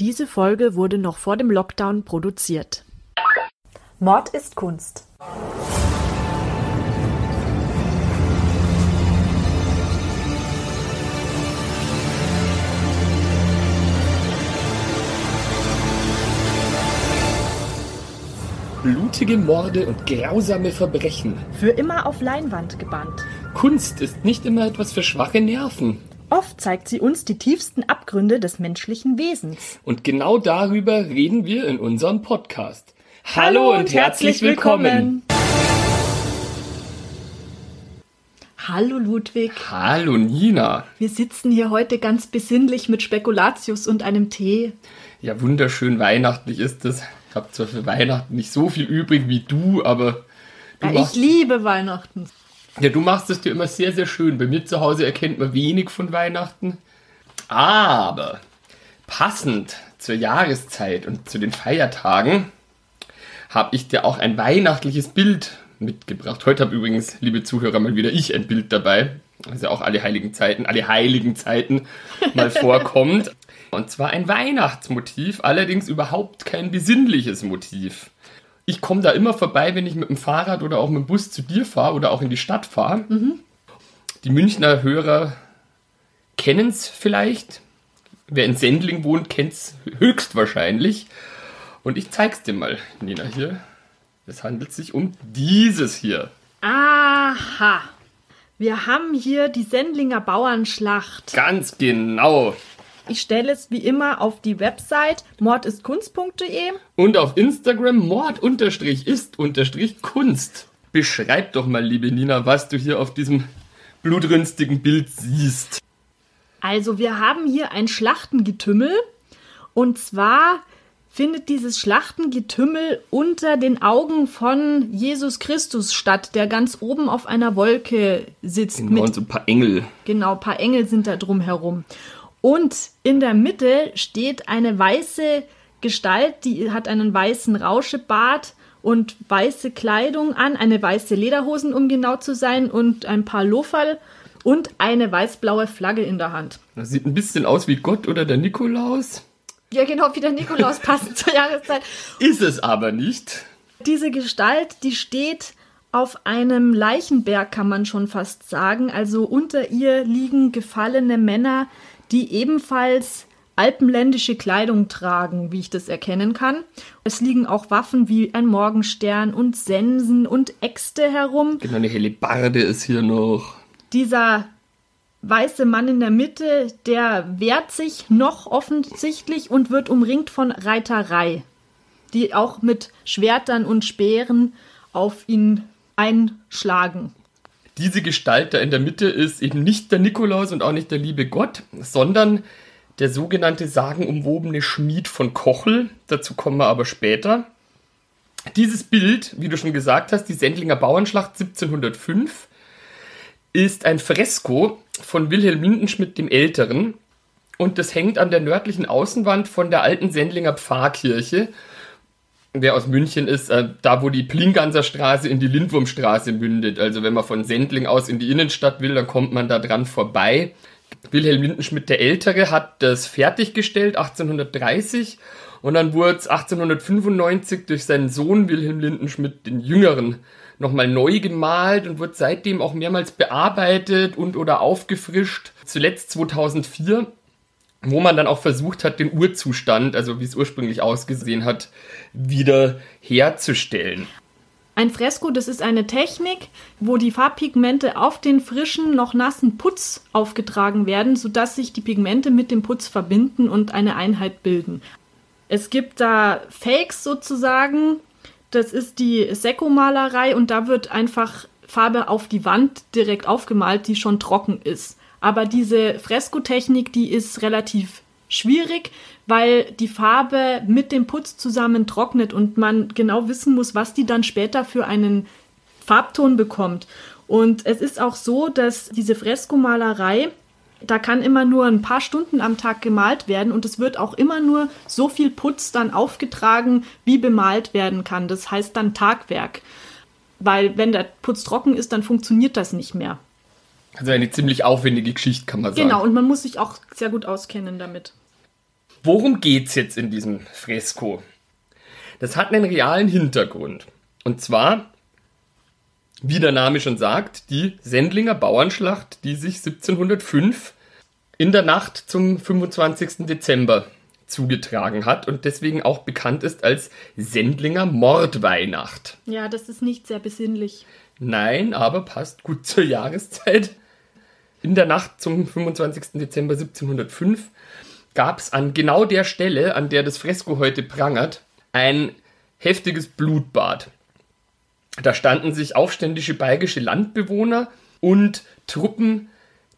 Diese Folge wurde noch vor dem Lockdown produziert. Mord ist Kunst. Blutige Morde und grausame Verbrechen. Für immer auf Leinwand gebannt. Kunst ist nicht immer etwas für schwache Nerven. Oft zeigt sie uns die tiefsten Abgründe des menschlichen Wesens. Und genau darüber reden wir in unserem Podcast. Hallo, und herzlich willkommen. Hallo Ludwig. Hallo Nina. Wir sitzen hier heute ganz besinnlich mit Spekulatius und einem Tee. Ja, wunderschön weihnachtlich ist es. Ich habe zwar für Weihnachten nicht so viel übrig wie du, aber du Ja, ich liebe Weihnachten. Ja, du machst es dir immer sehr, sehr schön. Bei mir zu Hause erkennt man wenig von Weihnachten. Aber passend zur Jahreszeit und zu den Feiertagen habe ich dir auch ein weihnachtliches Bild mitgebracht. Heute habe übrigens, liebe Zuhörer, mal wieder ich ein Bild dabei. Ja auch alle heiligen Zeiten, alle heiligen Zeiten mal vorkommt. Und zwar ein Weihnachtsmotiv, allerdings überhaupt kein besinnliches Motiv. Ich komme da immer vorbei, wenn ich mit dem Fahrrad oder auch mit dem Bus zu dir fahre oder auch in die Stadt fahre. Die Münchner Hörer kennen es vielleicht. Wer in Sendling wohnt, kennt es höchstwahrscheinlich. Und ich zeig's dir mal, Nina, hier. Es handelt sich um dieses hier. Aha. Wir haben hier die Sendlinger Bauernschlacht. Ganz genau. Ich stelle es wie immer auf die Website mordistkunst.de. Und auf Instagram mord-ist-kunst. Beschreib doch mal, liebe Nina, was du hier auf diesem blutrünstigen Bild siehst. Also wir haben hier ein Schlachtengetümmel und zwar findet dieses Schlachtengetümmel unter den Augen von Jesus Christus statt, der ganz oben auf einer Wolke sitzt. Genau, und Mit, so ein paar Engel. genau, ein paar Engel sind da drum herum. Und in der Mitte steht eine weiße Gestalt, die hat einen weißen Rauschebart und weiße Kleidung an, eine weiße Lederhosen, um genau zu sein, und ein paar Loferl und eine weiß-blaue Flagge in der Hand. Das sieht ein bisschen aus wie Gott oder der Nikolaus. Ja, genau, wie der Nikolaus passend zur Jahreszeit. Ist es aber nicht. Diese Gestalt, die steht auf einem Leichenberg, kann man schon fast sagen. Also unter ihr liegen gefallene Männer, die ebenfalls alpenländische Kleidung tragen, wie ich das erkennen kann. Es liegen auch Waffen wie ein Morgenstern und Sensen und Äxte herum. Genau, eine Hellebarde ist hier noch. Dieser weiße Mann in der Mitte, der wehrt sich noch offensichtlich und wird umringt von Reiterei, die auch mit Schwertern und Speeren auf ihn einschlagen. Diese Gestalt da in der Mitte ist eben nicht der Nikolaus und auch nicht der liebe Gott, sondern der sogenannte sagenumwobene Schmied von Kochel. Dazu kommen wir aber später. Dieses Bild, wie du schon gesagt hast, die Sendlinger Bauernschlacht 1705, ist ein Fresko von Wilhelm Lindenschmidt dem Älteren und das hängt an der nördlichen Außenwand von der alten Sendlinger Pfarrkirche. Wer aus München ist, äh, da wo die Plinganser Straße in die Lindwurmstraße mündet. Also wenn man von Sendling aus in die Innenstadt will, dann kommt man da dran vorbei. Wilhelm Lindenschmidt der Ältere hat das fertiggestellt 1830 und dann wurde es 1895 durch seinen Sohn Wilhelm Lindenschmidt den Jüngeren nochmal neu gemalt und wird seitdem auch mehrmals bearbeitet und oder aufgefrischt. Zuletzt 2004, wo man dann auch versucht hat, den Urzustand, also wie es ursprünglich ausgesehen hat, wieder herzustellen. Ein Fresko, das ist eine Technik, wo die Farbpigmente auf den frischen, noch nassen Putz aufgetragen werden, sodass sich die Pigmente mit dem Putz verbinden und eine Einheit bilden. Es gibt da Fakes sozusagen, das ist die Sekko-Malerei und da wird einfach Farbe auf die Wand direkt aufgemalt, die schon trocken ist. Aber diese Freskotechnik, die ist relativ schwierig, weil die Farbe mit dem Putz zusammen trocknet und man genau wissen muss, was die dann später für einen Farbton bekommt. Und es ist auch so, dass diese Freskomalerei, da kann immer nur ein paar Stunden am Tag gemalt werden und es wird auch immer nur so viel Putz dann aufgetragen, wie bemalt werden kann. Das heißt dann Tagwerk. Weil wenn der Putz trocken ist, dann funktioniert das nicht mehr. Also eine ziemlich aufwendige Geschichte, kann man sagen. Genau, und man muss sich auch sehr gut auskennen damit. Worum geht's jetzt in diesem Fresko? Das hat einen realen Hintergrund. Und zwar, wie der Name schon sagt, die Sendlinger Bauernschlacht, die sich 1705 in der Nacht zum 25. Dezember zugetragen hat und deswegen auch bekannt ist als Sendlinger Mordweihnacht. Ja, das ist nicht sehr besinnlich. Nein, aber passt gut zur Jahreszeit. In der Nacht zum 25. Dezember 1705 gab es an genau der Stelle, an der das Fresko heute prangert, ein heftiges Blutbad. Da standen sich aufständische bayerische Landbewohner und Truppen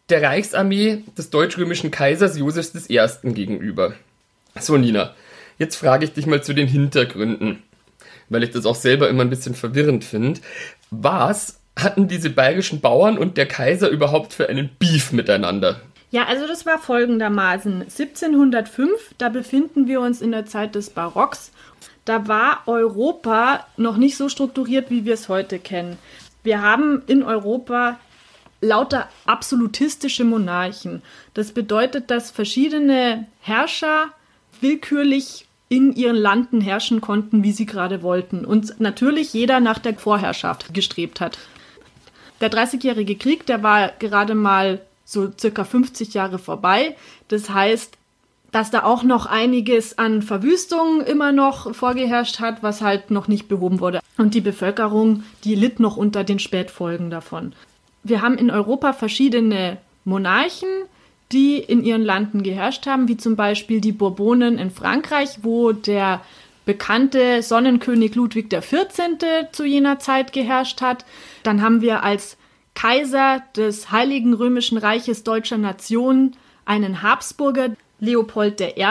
der Reichsarmee des deutsch-römischen Kaisers Josefs I. gegenüber. So, Nina, jetzt frage ich dich mal zu den Hintergründen, weil ich das auch selber immer ein bisschen verwirrend finde. Was hatten diese bayerischen Bauern und der Kaiser überhaupt für einen Beef miteinander? Ja, also das war folgendermaßen. 1705, da befinden wir uns in der Zeit des Barocks. Da war Europa noch nicht so strukturiert, wie wir es heute kennen. Wir haben in Europa lauter absolutistische Monarchen. Das bedeutet, dass verschiedene Herrscher willkürlich in ihren Landen herrschen konnten, wie sie gerade wollten. Und natürlich jeder nach der Vorherrschaft gestrebt hat. Der Dreißigjährige Krieg, der war gerade mal so circa 50 Jahre vorbei. Das heißt, dass da auch noch einiges an Verwüstung immer noch vorgeherrscht hat, was halt noch nicht behoben wurde. Und die Bevölkerung, die litt noch unter den Spätfolgen davon. Wir haben in Europa verschiedene Monarchen, die in ihren Landen geherrscht haben, wie zum Beispiel die Bourbonen in Frankreich, wo der bekannte Sonnenkönig Ludwig XIV. zu jener Zeit geherrscht hat. Dann haben wir als Kaiser des Heiligen Römischen Reiches deutscher Nation einen Habsburger, Leopold I.,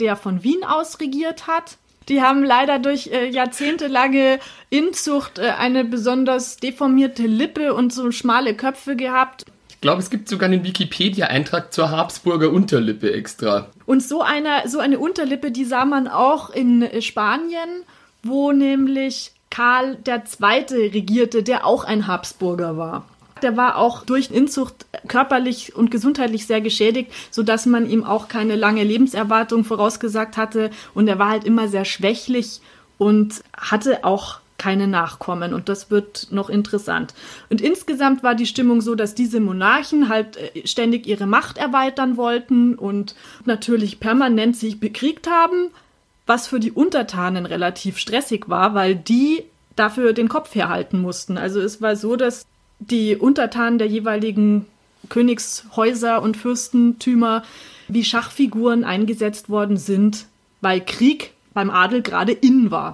der von Wien aus regiert hat. Die haben leider durch äh, jahrzehntelange Inzucht äh, eine besonders deformierte Lippe und so schmale Köpfe gehabt. Ich glaube, es gibt sogar einen Wikipedia-Eintrag zur Habsburger Unterlippe extra. Und so eine, so eine Unterlippe, die sah man auch in äh, Spanien, wo nämlich Karl II. regierte, der auch ein Habsburger war der war auch durch Inzucht körperlich und gesundheitlich sehr geschädigt, sodass man ihm auch keine lange Lebenserwartung vorausgesagt hatte. Und er war halt immer sehr schwächlich und hatte auch keine Nachkommen und das wird noch interessant. Und insgesamt war die Stimmung so, dass diese Monarchen halt äh, ständig ihre Macht erweitern wollten und natürlich permanent sich bekriegt haben, was für die Untertanen relativ stressig war, weil die dafür den Kopf herhalten mussten. Also es war so, dass die Untertanen der jeweiligen Königshäuser und Fürstentümer wie Schachfiguren eingesetzt worden sind, weil Krieg beim Adel gerade in war.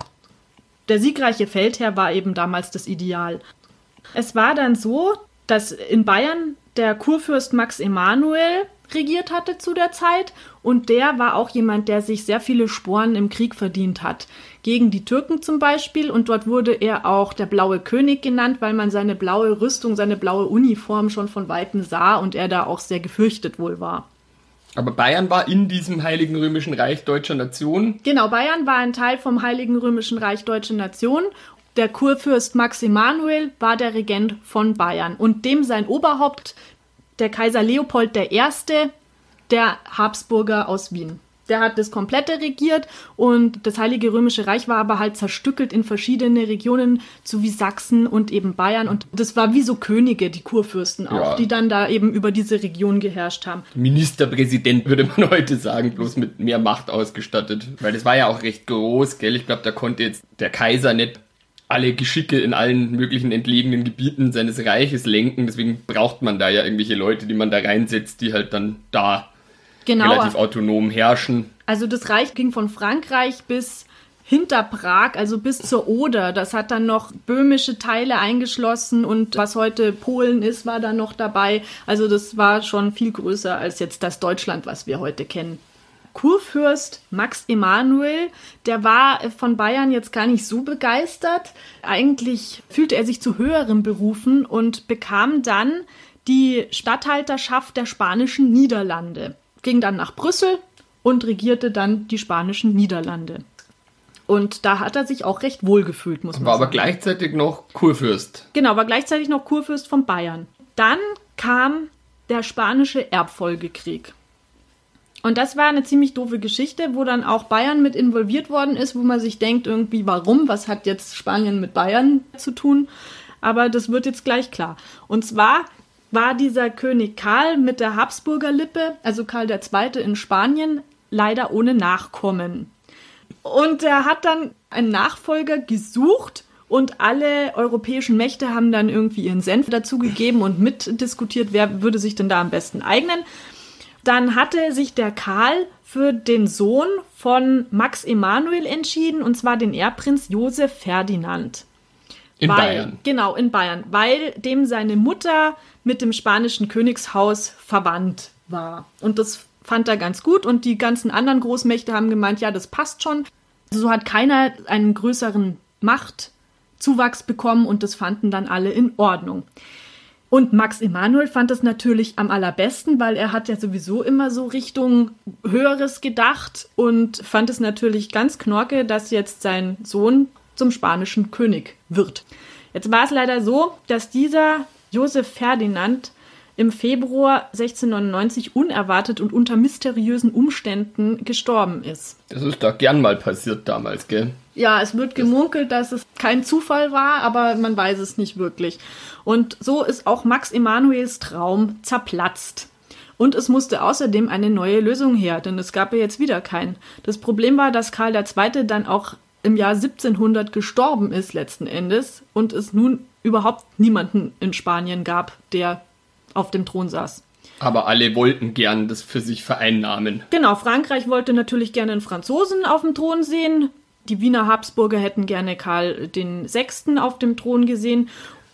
Der siegreiche Feldherr war eben damals das Ideal. Es war dann so, dass in Bayern der Kurfürst Max Emanuel regiert hatte zu der Zeit und der war auch jemand, der sich sehr viele Sporen im Krieg verdient hat. Gegen die Türken zum Beispiel und dort wurde er auch der blaue König genannt, weil man seine blaue Rüstung, seine blaue Uniform schon von weitem sah und er da auch sehr gefürchtet wohl war. Aber Bayern war in diesem Heiligen Römischen Reich deutscher Nation. Genau, Bayern war ein Teil vom Heiligen Römischen Reich deutscher Nation der Kurfürst Max Emanuel war der Regent von Bayern und dem sein Oberhaupt der Kaiser Leopold I., der Habsburger aus Wien. Der hat das komplette regiert und das Heilige Römische Reich war aber halt zerstückelt in verschiedene Regionen, so wie Sachsen und eben Bayern. Und das war wie so Könige, die Kurfürsten auch, ja. die dann da eben über diese Region geherrscht haben. Ministerpräsident würde man heute sagen, bloß mit mehr Macht ausgestattet. Weil das war ja auch recht groß, gell? Ich glaube, da konnte jetzt der Kaiser nicht alle Geschicke in allen möglichen entlegenen Gebieten seines Reiches lenken. Deswegen braucht man da ja irgendwelche Leute, die man da reinsetzt, die halt dann da genau. relativ autonom herrschen. Also das Reich ging von Frankreich bis hinter Prag, also bis zur Oder. Das hat dann noch böhmische Teile eingeschlossen und was heute Polen ist, war dann noch dabei. Also das war schon viel größer als jetzt das Deutschland, was wir heute kennen. Kurfürst Max Emanuel, der war von Bayern jetzt gar nicht so begeistert. Eigentlich fühlte er sich zu höheren Berufen und bekam dann die Statthalterschaft der spanischen Niederlande. Ging dann nach Brüssel und regierte dann die spanischen Niederlande. Und da hat er sich auch recht wohl gefühlt, muss man war sagen. War aber gleichzeitig noch Kurfürst. Genau, war gleichzeitig noch Kurfürst von Bayern. Dann kam der spanische Erbfolgekrieg. Und das war eine ziemlich doofe Geschichte, wo dann auch Bayern mit involviert worden ist, wo man sich denkt, irgendwie, warum? Was hat jetzt Spanien mit Bayern zu tun? Aber das wird jetzt gleich klar. Und zwar war dieser König Karl mit der Habsburger Lippe, also Karl II. in Spanien, leider ohne Nachkommen. Und er hat dann einen Nachfolger gesucht und alle europäischen Mächte haben dann irgendwie ihren Senf dazugegeben und mitdiskutiert, wer würde sich denn da am besten eignen. Dann hatte sich der Karl für den Sohn von Max Emanuel entschieden, und zwar den Erbprinz Josef Ferdinand. In weil, Bayern. Genau, in Bayern, weil dem seine Mutter mit dem spanischen Königshaus verwandt war. Und das fand er ganz gut und die ganzen anderen Großmächte haben gemeint, ja, das passt schon. So hat keiner einen größeren Machtzuwachs bekommen und das fanden dann alle in Ordnung. Und Max Emanuel fand das natürlich am allerbesten, weil er hat ja sowieso immer so Richtung Höheres gedacht und fand es natürlich ganz knorke, dass jetzt sein Sohn zum spanischen König wird. Jetzt war es leider so, dass dieser Josef Ferdinand im Februar 1699 unerwartet und unter mysteriösen Umständen gestorben ist. Das ist doch gern mal passiert damals, gell? Ja, es wird gemunkelt, dass es kein Zufall war, aber man weiß es nicht wirklich. Und so ist auch Max Emanuels Traum zerplatzt. Und es musste außerdem eine neue Lösung her, denn es gab ja jetzt wieder keinen. Das Problem war, dass Karl II. dann auch im Jahr 1700 gestorben ist letzten Endes und es nun überhaupt niemanden in Spanien gab, der auf dem Thron saß. Aber alle wollten gern das für sich vereinnahmen. Genau, Frankreich wollte natürlich gerne einen Franzosen auf dem Thron sehen. Die Wiener Habsburger hätten gerne Karl VI. auf dem Thron gesehen.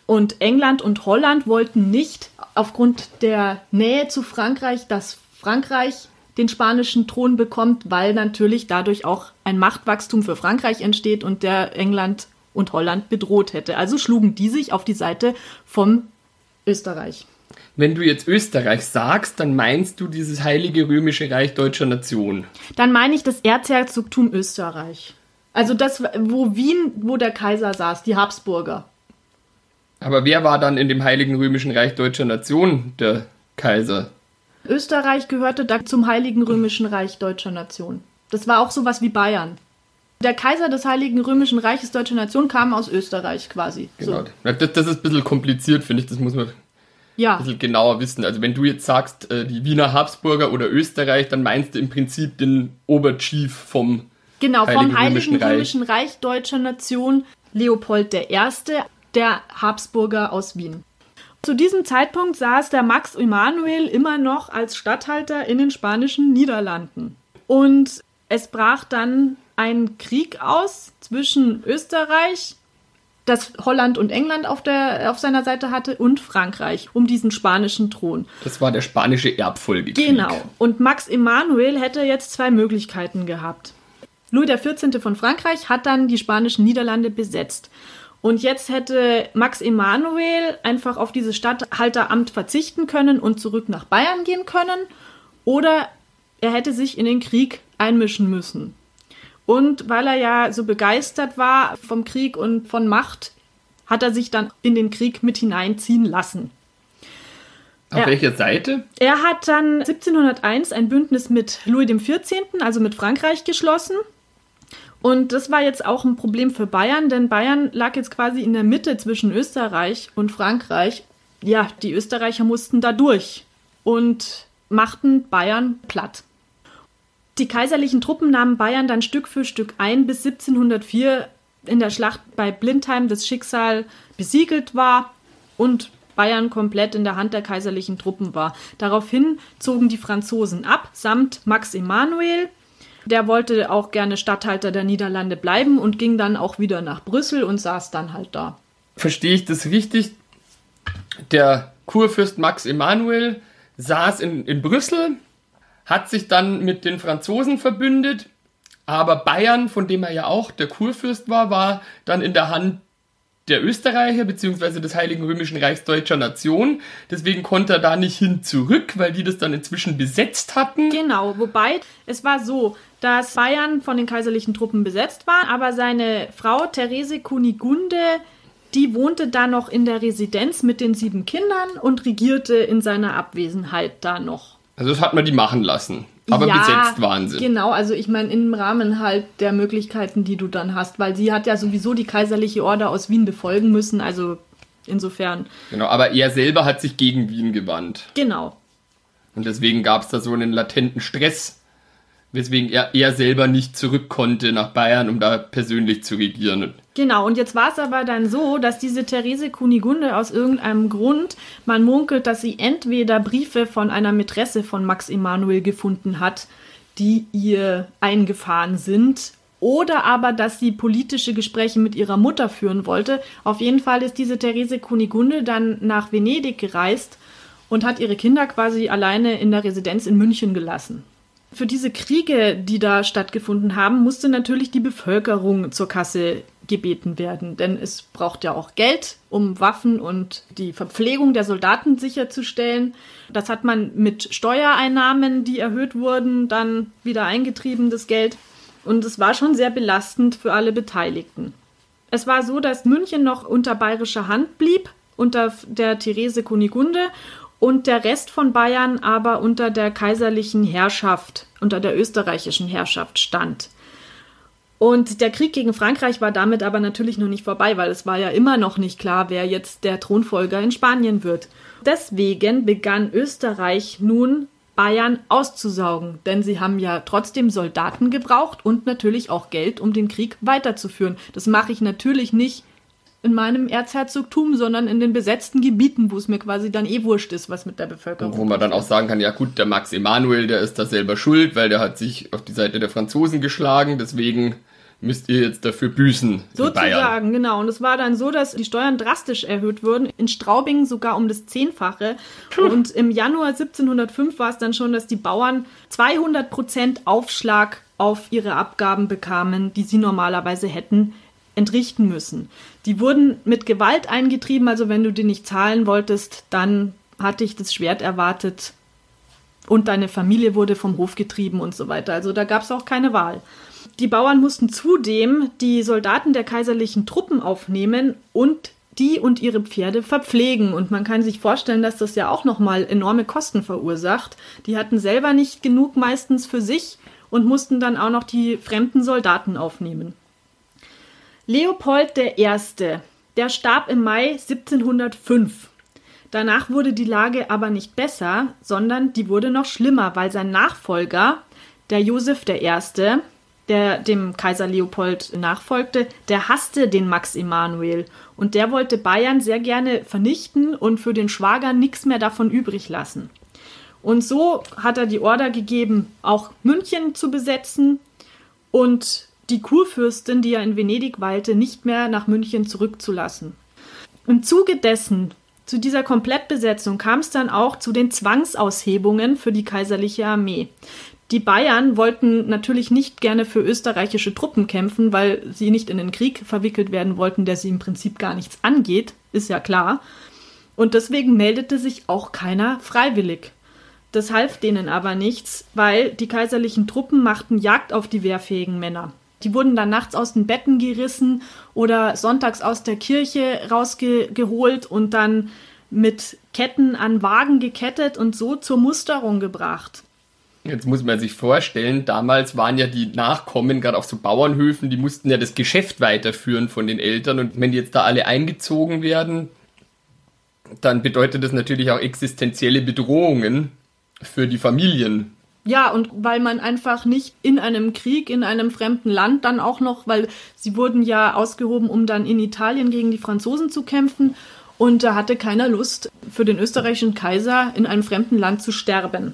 Und England und Holland wollten nicht, aufgrund der Nähe zu Frankreich, dass Frankreich den spanischen Thron bekommt, weil natürlich dadurch auch ein Machtwachstum für Frankreich entsteht und der England und Holland bedroht hätte. Also schlugen die sich auf die Seite vom Österreich. Wenn du jetzt Österreich sagst, dann meinst du dieses heilige römische Reich deutscher Nation. Dann meine ich das Erzherzogtum Österreich. Also das, wo Wien, wo der Kaiser saß, die Habsburger. Aber wer war dann in dem heiligen römischen Reich deutscher Nation der Kaiser? Österreich gehörte da zum heiligen römischen Reich deutscher Nation. Das war auch sowas wie Bayern. Der Kaiser des Heiligen Römischen Reiches Deutscher Nation kam aus Österreich quasi. Genau. So. Das, das ist ein bisschen kompliziert, finde ich. Das muss man Ja, ein bisschen genauer wissen. Also wenn du jetzt sagst, äh, die Wiener Habsburger oder Österreich, dann meinst du im Prinzip den Oberchief vom genau, vom Heiligen Heiligen Römischen Reich. Römischen Reich Deutscher Nation Leopold I., der Habsburger aus Wien. Zu diesem Zeitpunkt saß der Max Emanuel immer noch als Statthalter in den spanischen Niederlanden. Und es brach dann ein Krieg aus zwischen Österreich, das Holland und England auf, der, auf seiner Seite hatte, und Frankreich um diesen spanischen Thron. Das war der spanische Erbfolgekrieg. Genau. Und Max Emanuel hätte jetzt zwei Möglichkeiten gehabt. Louis XIV. von Frankreich hat dann die spanischen Niederlande besetzt. Und jetzt hätte Max Emanuel einfach auf dieses Statthalteramt verzichten können und zurück nach Bayern gehen können. Oder er hätte sich in den Krieg einmischen müssen. Und weil er ja so begeistert war vom Krieg und von Macht, hat er sich dann in den Krieg mit hineinziehen lassen. Auf welcher Seite? Er hat dann 1701 ein Bündnis mit Louis XIV., also mit Frankreich, geschlossen. Und das war jetzt auch ein Problem für Bayern, denn Bayern lag jetzt quasi in der Mitte zwischen Österreich und Frankreich. Ja, die Österreicher mussten da durch und machten Bayern platt. Die kaiserlichen Truppen nahmen Bayern dann Stück für Stück ein, bis 1704 in der Schlacht bei Blindheim das Schicksal besiegelt war und Bayern komplett in der Hand der kaiserlichen Truppen war. Daraufhin zogen die Franzosen ab, samt Max Emanuel. Der wollte auch gerne Statthalter der Niederlande bleiben und ging dann auch wieder nach Brüssel und saß dann halt da. Verstehe ich das richtig? Der Kurfürst Max Emanuel saß in, in Brüssel, hat sich dann mit den Franzosen verbündet, aber Bayern, von dem er ja auch der Kurfürst war, war dann in der Hand der Österreicher bzw. des Heiligen Römischen Reichs Deutscher Nation. Deswegen konnte er da nicht hin zurück, weil die das dann inzwischen besetzt hatten. Genau, wobei es war so, dass Bayern von den kaiserlichen Truppen besetzt war, aber seine Frau Therese Kunigunde, die wohnte da noch in der Residenz mit den sieben Kindern und regierte in seiner Abwesenheit da noch. Also das hat man die machen lassen. Aber ja, besetzt waren sie. Genau, also ich meine im Rahmen halt der Möglichkeiten, die du dann hast, weil sie hat ja sowieso die kaiserliche Order aus Wien befolgen müssen, also insofern. Genau, aber er selber hat sich gegen Wien gewandt. Genau. Und deswegen gab es da so einen latenten Stress, weswegen er, er selber nicht zurück konnte nach Bayern, um da persönlich zu regieren. Genau, und jetzt war es aber dann so, dass diese Therese Kunigunde aus irgendeinem Grund, man munkelt, dass sie entweder Briefe von einer Mätresse von Max Emanuel gefunden hat, die ihr eingefahren sind, oder aber, dass sie politische Gespräche mit ihrer Mutter führen wollte. Auf jeden Fall ist diese Therese Kunigunde dann nach Venedig gereist und hat ihre Kinder quasi alleine in der Residenz in München gelassen. Für diese Kriege, die da stattgefunden haben, musste natürlich die Bevölkerung zur Kasse gebeten werden, denn es braucht ja auch Geld, um Waffen und die Verpflegung der Soldaten sicherzustellen. Das hat man mit Steuereinnahmen, die erhöht wurden, dann wieder eingetrieben, das Geld. Und es war schon sehr belastend für alle Beteiligten. Es war so, dass München noch unter bayerischer Hand blieb, unter der Therese Kunigunde und der Rest von Bayern aber unter der kaiserlichen Herrschaft, unter der österreichischen Herrschaft stand. Und der Krieg gegen Frankreich war damit aber natürlich noch nicht vorbei, weil es war ja immer noch nicht klar, wer jetzt der Thronfolger in Spanien wird. Deswegen begann Österreich nun Bayern auszusaugen, denn sie haben ja trotzdem Soldaten gebraucht und natürlich auch Geld, um den Krieg weiterzuführen. Das mache ich natürlich nicht in meinem Erzherzogtum, sondern in den besetzten Gebieten, wo es mir quasi dann eh wurscht ist, was mit der Bevölkerung. Wo man dann auch sagen kann, ja gut, der Max Emanuel, der ist da selber schuld, weil der hat sich auf die Seite der Franzosen geschlagen, deswegen müsst ihr jetzt dafür büßen. Sozusagen, genau. Und es war dann so, dass die Steuern drastisch erhöht wurden, in Straubing sogar um das Zehnfache. Und im Januar 1705 war es dann schon, dass die Bauern 200 Prozent Aufschlag auf ihre Abgaben bekamen, die sie normalerweise hätten entrichten müssen. Die wurden mit Gewalt eingetrieben, also wenn du die nicht zahlen wolltest, dann hatte ich das Schwert erwartet und deine Familie wurde vom Hof getrieben und so weiter. Also da gab es auch keine Wahl. Die Bauern mussten zudem die Soldaten der kaiserlichen Truppen aufnehmen und die und ihre Pferde verpflegen. Und man kann sich vorstellen, dass das ja auch nochmal enorme Kosten verursacht. Die hatten selber nicht genug meistens für sich und mussten dann auch noch die fremden Soldaten aufnehmen. Leopold I., der starb im Mai 1705. Danach wurde die Lage aber nicht besser, sondern die wurde noch schlimmer, weil sein Nachfolger, der Joseph I., der dem Kaiser Leopold nachfolgte, der hasste den Max Emanuel und der wollte Bayern sehr gerne vernichten und für den Schwager nichts mehr davon übrig lassen. Und so hat er die Order gegeben, auch München zu besetzen und die Kurfürstin, die ja in Venedig weilte, nicht mehr nach München zurückzulassen. Im Zuge dessen, zu dieser Komplettbesetzung, kam es dann auch zu den Zwangsaushebungen für die kaiserliche Armee. Die Bayern wollten natürlich nicht gerne für österreichische Truppen kämpfen, weil sie nicht in den Krieg verwickelt werden wollten, der sie im Prinzip gar nichts angeht, ist ja klar. Und deswegen meldete sich auch keiner freiwillig. Das half denen aber nichts, weil die kaiserlichen Truppen machten Jagd auf die wehrfähigen Männer. Die wurden dann nachts aus den Betten gerissen oder sonntags aus der Kirche rausgeholt und dann mit Ketten an Wagen gekettet und so zur Musterung gebracht. Jetzt muss man sich vorstellen, damals waren ja die Nachkommen, gerade auf so Bauernhöfen, die mussten ja das Geschäft weiterführen von den Eltern. Und wenn die jetzt da alle eingezogen werden, dann bedeutet das natürlich auch existenzielle Bedrohungen für die Familien. Ja, und weil man einfach nicht in einem Krieg, in einem fremden Land dann auch noch, weil sie wurden ja ausgehoben, um dann in Italien gegen die Franzosen zu kämpfen. Und da hatte keiner Lust, für den österreichischen Kaiser in einem fremden Land zu sterben.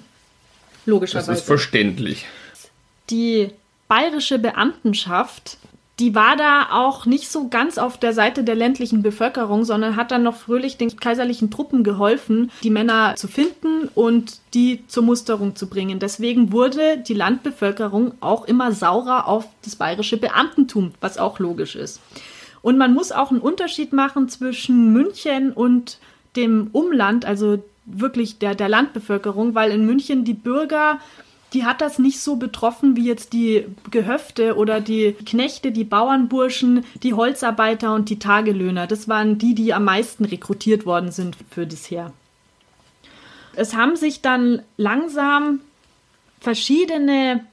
Logischerweise. Das ist verständlich. Die bayerische Beamtenschaft die war da auch nicht so ganz auf der Seite der ländlichen Bevölkerung, sondern hat dann noch fröhlich den kaiserlichen Truppen geholfen, die Männer zu finden und die zur Musterung zu bringen. Deswegen wurde die Landbevölkerung auch immer saurer auf das bayerische Beamtentum, was auch logisch ist. Und man muss auch einen Unterschied machen zwischen München und dem Umland, also wirklich der, der Landbevölkerung, weil in München die Bürger die hat das nicht so betroffen wie jetzt die Gehöfte oder die Knechte, die Bauernburschen, die Holzarbeiter und die Tagelöhner. Das waren die, die am meisten rekrutiert worden sind für das Heer. Es haben sich dann langsam verschiedene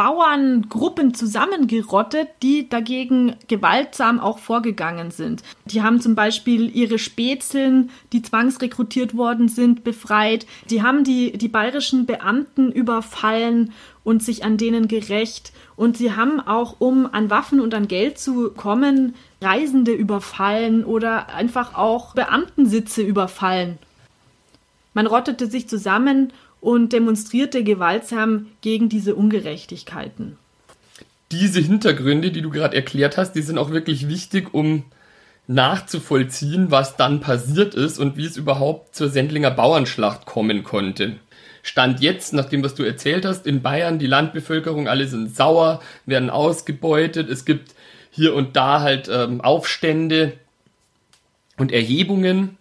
Bauerngruppen zusammengerottet, die dagegen gewaltsam auch vorgegangen sind. Die haben zum Beispiel ihre Spätzeln, die zwangsrekrutiert worden sind, befreit. Die haben die, die bayerischen Beamten überfallen und sich an denen gerecht. Und sie haben auch, um an Waffen und an Geld zu kommen, Reisende überfallen oder einfach auch Beamtensitze überfallen. Man rottete sich zusammen und demonstrierte gewaltsam gegen diese Ungerechtigkeiten. Diese Hintergründe, die du gerade erklärt hast, die sind auch wirklich wichtig, um nachzuvollziehen, was dann passiert ist und wie es überhaupt zur Sendlinger Bauernschlacht kommen konnte. Stand jetzt, nach dem, was du erzählt hast, in Bayern, die Landbevölkerung, alle sind sauer, werden ausgebeutet, es gibt hier und da halt ähm, Aufstände und Erhebungen.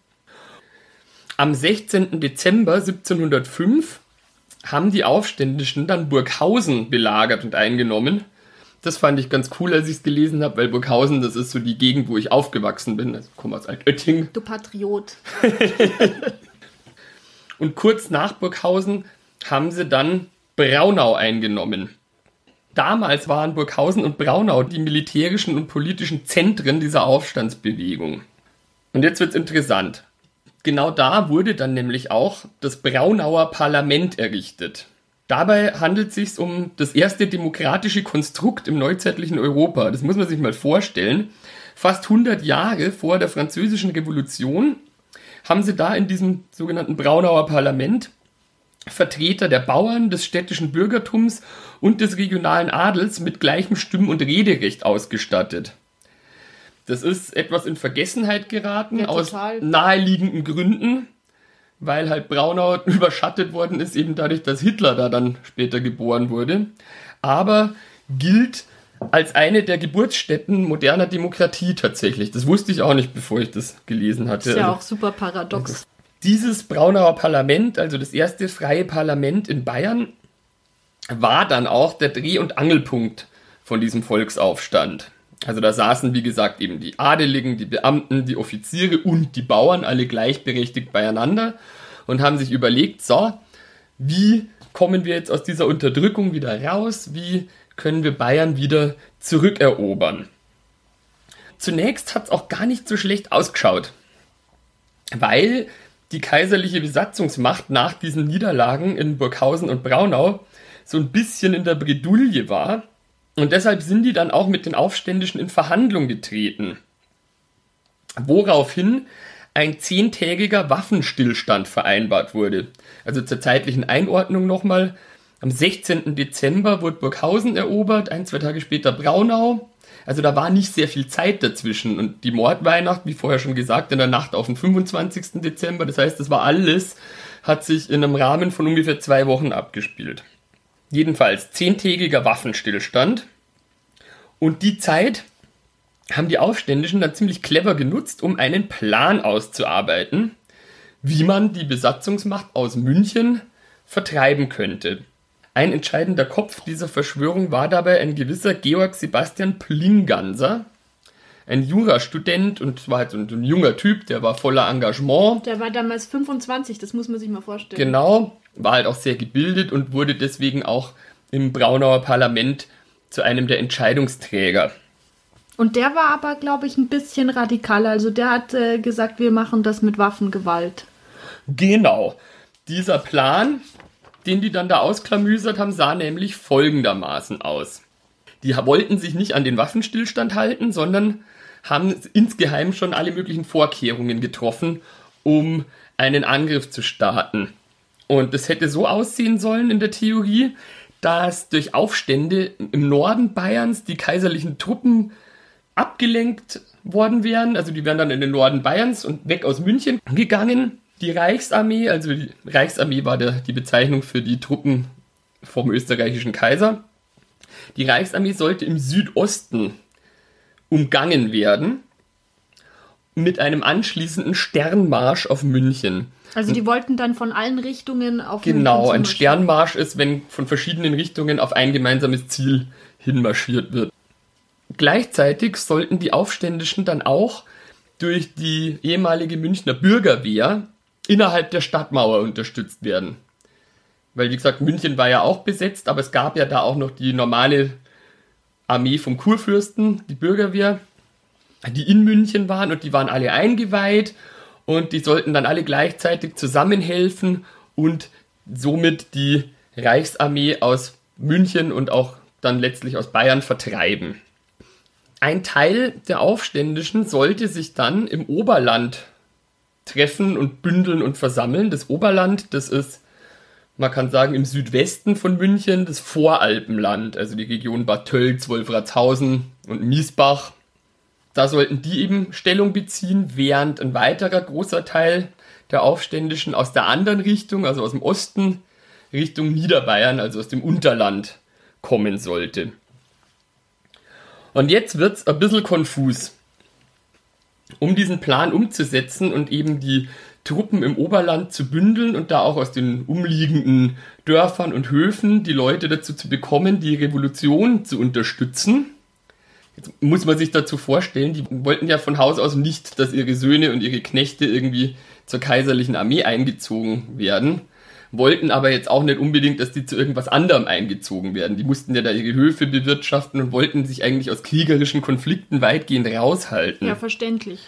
Am 16. Dezember 1705 haben die Aufständischen dann Burghausen belagert und eingenommen. Das fand ich ganz cool, als ich es gelesen habe, weil Burghausen, das ist so die Gegend, wo ich aufgewachsen bin. Also komme aus Altötting. Du Patriot. und kurz nach Burghausen haben sie dann Braunau eingenommen. Damals waren Burghausen und Braunau die militärischen und politischen Zentren dieser Aufstandsbewegung. Und jetzt wird's interessant. Genau da wurde dann nämlich auch das Braunauer Parlament errichtet. Dabei handelt es sich um das erste demokratische Konstrukt im neuzeitlichen Europa. Das muss man sich mal vorstellen. Fast 100 Jahre vor der französischen Revolution haben sie da in diesem sogenannten Braunauer Parlament Vertreter der Bauern, des städtischen Bürgertums und des regionalen Adels mit gleichem Stimm- und Rederecht ausgestattet. Das ist etwas in Vergessenheit geraten ja, aus naheliegenden Gründen, weil halt Braunau überschattet worden ist, eben dadurch, dass Hitler da dann später geboren wurde. Aber gilt als eine der Geburtsstätten moderner Demokratie tatsächlich. Das wusste ich auch nicht, bevor ich das gelesen hatte. Das ist ja auch super paradox. Also, dieses Braunauer Parlament, also das erste freie Parlament in Bayern, war dann auch der Dreh- und Angelpunkt von diesem Volksaufstand. Also da saßen, wie gesagt, eben die Adeligen, die Beamten, die Offiziere und die Bauern alle gleichberechtigt beieinander und haben sich überlegt, so, wie kommen wir jetzt aus dieser Unterdrückung wieder raus? Wie können wir Bayern wieder zurückerobern? Zunächst hat es auch gar nicht so schlecht ausgeschaut, weil die kaiserliche Besatzungsmacht nach diesen Niederlagen in Burghausen und Braunau so ein bisschen in der Bredouille war und deshalb sind die dann auch mit den Aufständischen in Verhandlung getreten. Woraufhin ein zehntägiger Waffenstillstand vereinbart wurde. Also zur zeitlichen Einordnung nochmal. Am 16. Dezember wurde Burghausen erobert, ein, zwei Tage später Braunau. Also da war nicht sehr viel Zeit dazwischen. Und die Mordweihnacht, wie vorher schon gesagt, in der Nacht auf den 25. Dezember, das heißt, das war alles, hat sich in einem Rahmen von ungefähr zwei Wochen abgespielt. Jedenfalls zehntägiger Waffenstillstand. Und die Zeit haben die Aufständischen dann ziemlich clever genutzt, um einen Plan auszuarbeiten, wie man die Besatzungsmacht aus München vertreiben könnte. Ein entscheidender Kopf dieser Verschwörung war dabei ein gewisser Georg Sebastian Plinganser, ein Jurastudent und war halt ein junger Typ, der war voller Engagement. Der war damals 25, das muss man sich mal vorstellen. Genau, war halt auch sehr gebildet und wurde deswegen auch im Braunauer Parlament zu einem der Entscheidungsträger. Und der war aber, glaube ich, ein bisschen radikaler. Also der hat äh, gesagt, wir machen das mit Waffengewalt. Genau. Dieser Plan, den die dann da ausklamüsert haben, sah nämlich folgendermaßen aus. Die wollten sich nicht an den Waffenstillstand halten, sondern haben insgeheim schon alle möglichen Vorkehrungen getroffen, um einen Angriff zu starten. Und das hätte so aussehen sollen in der Theorie, dass durch Aufstände im Norden Bayerns die kaiserlichen Truppen abgelenkt worden wären. Also die wären dann in den Norden Bayerns und weg aus München gegangen. Die Reichsarmee, also die Reichsarmee war der, die Bezeichnung für die Truppen vom österreichischen Kaiser. Die Reichsarmee sollte im Südosten umgangen werden mit einem anschließenden Sternmarsch auf München. Also die wollten dann von allen Richtungen auf Genau, ein Sternmarsch ist, wenn von verschiedenen Richtungen auf ein gemeinsames Ziel hinmarschiert wird. Gleichzeitig sollten die Aufständischen dann auch durch die ehemalige Münchner Bürgerwehr innerhalb der Stadtmauer unterstützt werden. Weil, wie gesagt, München war ja auch besetzt, aber es gab ja da auch noch die normale Armee vom Kurfürsten, die Bürgerwehr, die in München waren und die waren alle eingeweiht und die sollten dann alle gleichzeitig zusammenhelfen und somit die Reichsarmee aus München und auch dann letztlich aus Bayern vertreiben. Ein Teil der Aufständischen sollte sich dann im Oberland treffen und bündeln und versammeln. Das Oberland, das ist, man kann sagen, im Südwesten von München, das Voralpenland, also die Region Bad Tölz, Wolfratshausen und Miesbach. Da sollten die eben Stellung beziehen, während ein weiterer großer Teil der Aufständischen aus der anderen Richtung, also aus dem Osten, Richtung Niederbayern, also aus dem Unterland, kommen sollte. Und jetzt wird es ein bisschen konfus. Um diesen Plan umzusetzen und eben die Truppen im Oberland zu bündeln und da auch aus den umliegenden Dörfern und Höfen die Leute dazu zu bekommen, die Revolution zu unterstützen. Jetzt muss man sich dazu vorstellen, die wollten ja von Haus aus nicht, dass ihre Söhne und ihre Knechte irgendwie zur kaiserlichen Armee eingezogen werden, wollten aber jetzt auch nicht unbedingt, dass die zu irgendwas anderem eingezogen werden. Die mussten ja da ihre Höfe bewirtschaften und wollten sich eigentlich aus kriegerischen Konflikten weitgehend raushalten. Ja, verständlich.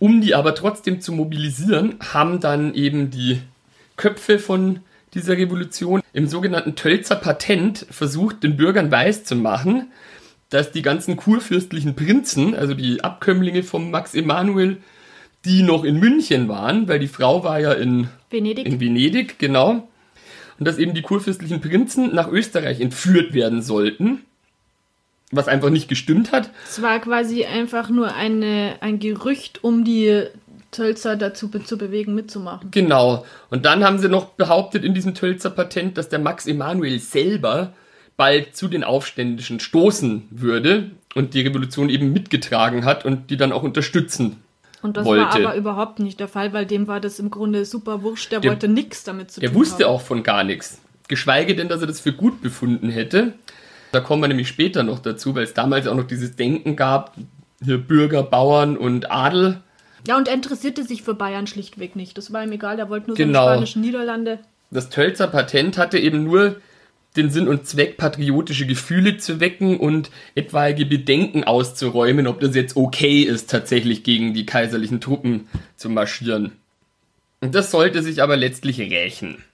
Um die aber trotzdem zu mobilisieren, haben dann eben die Köpfe von dieser Revolution im sogenannten Tölzer Patent versucht, den Bürgern weiszumachen, dass die ganzen kurfürstlichen Prinzen, also die Abkömmlinge von Max Emanuel, die noch in München waren, weil die Frau war ja in Venedig. In Venedig, genau. Und dass eben die kurfürstlichen Prinzen nach Österreich entführt werden sollten. Was einfach nicht gestimmt hat. Es war quasi einfach nur eine, ein Gerücht, um die Tölzer dazu be zu bewegen, mitzumachen. Genau. Und dann haben sie noch behauptet in diesem Tölzer Patent, dass der Max Emanuel selber bald zu den Aufständischen stoßen würde und die Revolution eben mitgetragen hat und die dann auch unterstützen und das wollte. war aber überhaupt nicht der Fall, weil dem war das im Grunde super wurscht. Der, Der- wollte nichts damit zu Der tun wusste haben. auch von gar nichts. Geschweige denn, dass er das für gut befunden hätte. Da kommen wir nämlich später noch dazu, weil es damals auch noch dieses Denken gab, hier Bürger, Bauern und Adel. Ja, und er interessierte sich für Bayern schlichtweg nicht. Das war ihm egal, er wollte nur Genau. so die spanischen Niederlande. Das Tölzer Patent hatte eben nur den Sinn und Zweck, patriotische Gefühle zu wecken und etwaige Bedenken auszuräumen, ob das jetzt okay ist, tatsächlich gegen die kaiserlichen Truppen zu marschieren. Und das sollte sich aber letztlich rächen.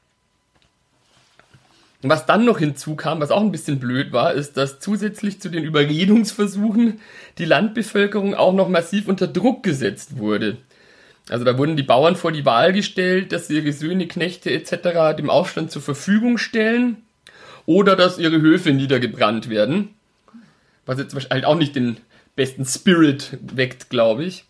Was dann noch hinzukam, was auch ein bisschen blöd war, ist, dass zusätzlich zu den Überredungsversuchen die Landbevölkerung auch noch massiv unter Druck gesetzt wurde. Also da wurden die Bauern vor die Wahl gestellt, dass sie ihre Söhne, Knechte etc. dem Aufstand zur Verfügung stellen oder dass ihre Höfe niedergebrannt werden. Was jetzt halt auch nicht den besten Spirit weckt, glaube ich.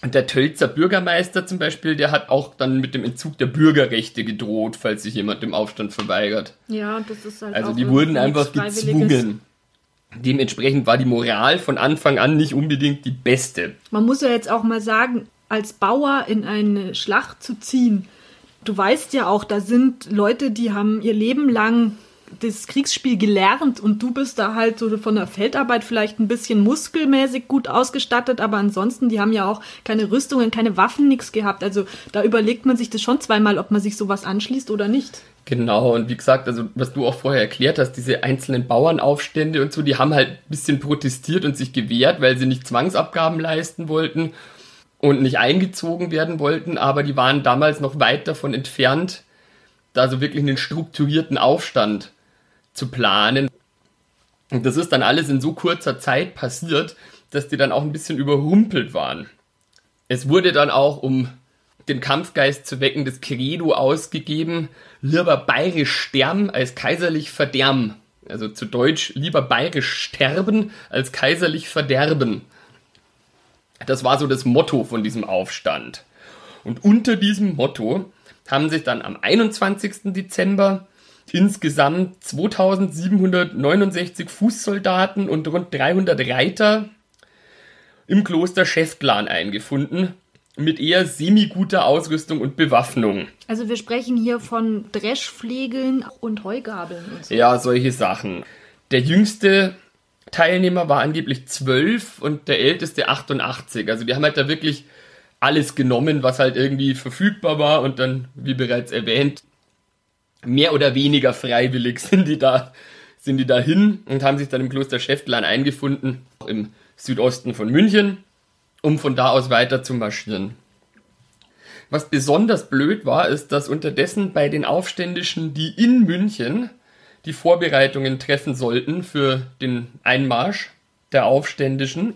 Und der Tölzer Bürgermeister zum Beispiel, der hat auch dann mit dem Entzug der Bürgerrechte gedroht, falls sich jemand dem Aufstand verweigert. Ja, das ist halt Also die wurden einfach gezwungen. Dementsprechend war die Moral von Anfang an nicht unbedingt die beste. Man muss ja jetzt auch mal sagen, als Bauer in eine Schlacht zu ziehen, du weißt ja auch, da sind Leute, die haben ihr Leben lang das Kriegsspiel gelernt und du bist da halt so von der Feldarbeit vielleicht ein bisschen muskelmäßig gut ausgestattet, aber ansonsten, die haben ja auch keine Rüstungen, keine Waffen, nichts gehabt. Also da überlegt man sich das schon zweimal, ob man sich sowas anschließt oder nicht. Genau, und wie gesagt, also was du auch vorher erklärt hast, diese einzelnen Bauernaufstände und so, die haben halt ein bisschen protestiert und sich gewehrt, weil sie nicht Zwangsabgaben leisten wollten und nicht eingezogen werden wollten, aber die waren damals noch weit davon entfernt, da so wirklich einen strukturierten Aufstand zu planen. Und das ist dann alles in so kurzer Zeit passiert, dass die dann auch ein bisschen überrumpelt waren. Es wurde dann auch, um den Kampfgeist zu wecken, das Credo ausgegeben, lieber bayerisch sterben als kaiserlich verderben. Also zu Deutsch, lieber bayerisch sterben als kaiserlich verderben. Das war so das Motto von diesem Aufstand. Und unter diesem Motto haben sich dann am 21. Dezember insgesamt 2769 Fußsoldaten und rund 300 Reiter im Kloster Schäftlarn eingefunden, mit eher semi-guter Ausrüstung und Bewaffnung. Also wir sprechen hier von Dreschflegeln und Heugabeln und so. Ja, solche Sachen. Der jüngste Teilnehmer war angeblich 12 und der älteste 88. Also die haben halt da wirklich alles genommen, was halt irgendwie verfügbar war und dann, wie bereits erwähnt, mehr oder weniger freiwillig sind die da, sind die da hin und haben sich dann im Kloster Schäftlarn eingefunden, im Südosten von München, um von da aus weiter zu marschieren. Was besonders blöd war, ist, dass unterdessen bei den Aufständischen, die in München die Vorbereitungen treffen sollten für den Einmarsch der Aufständischen,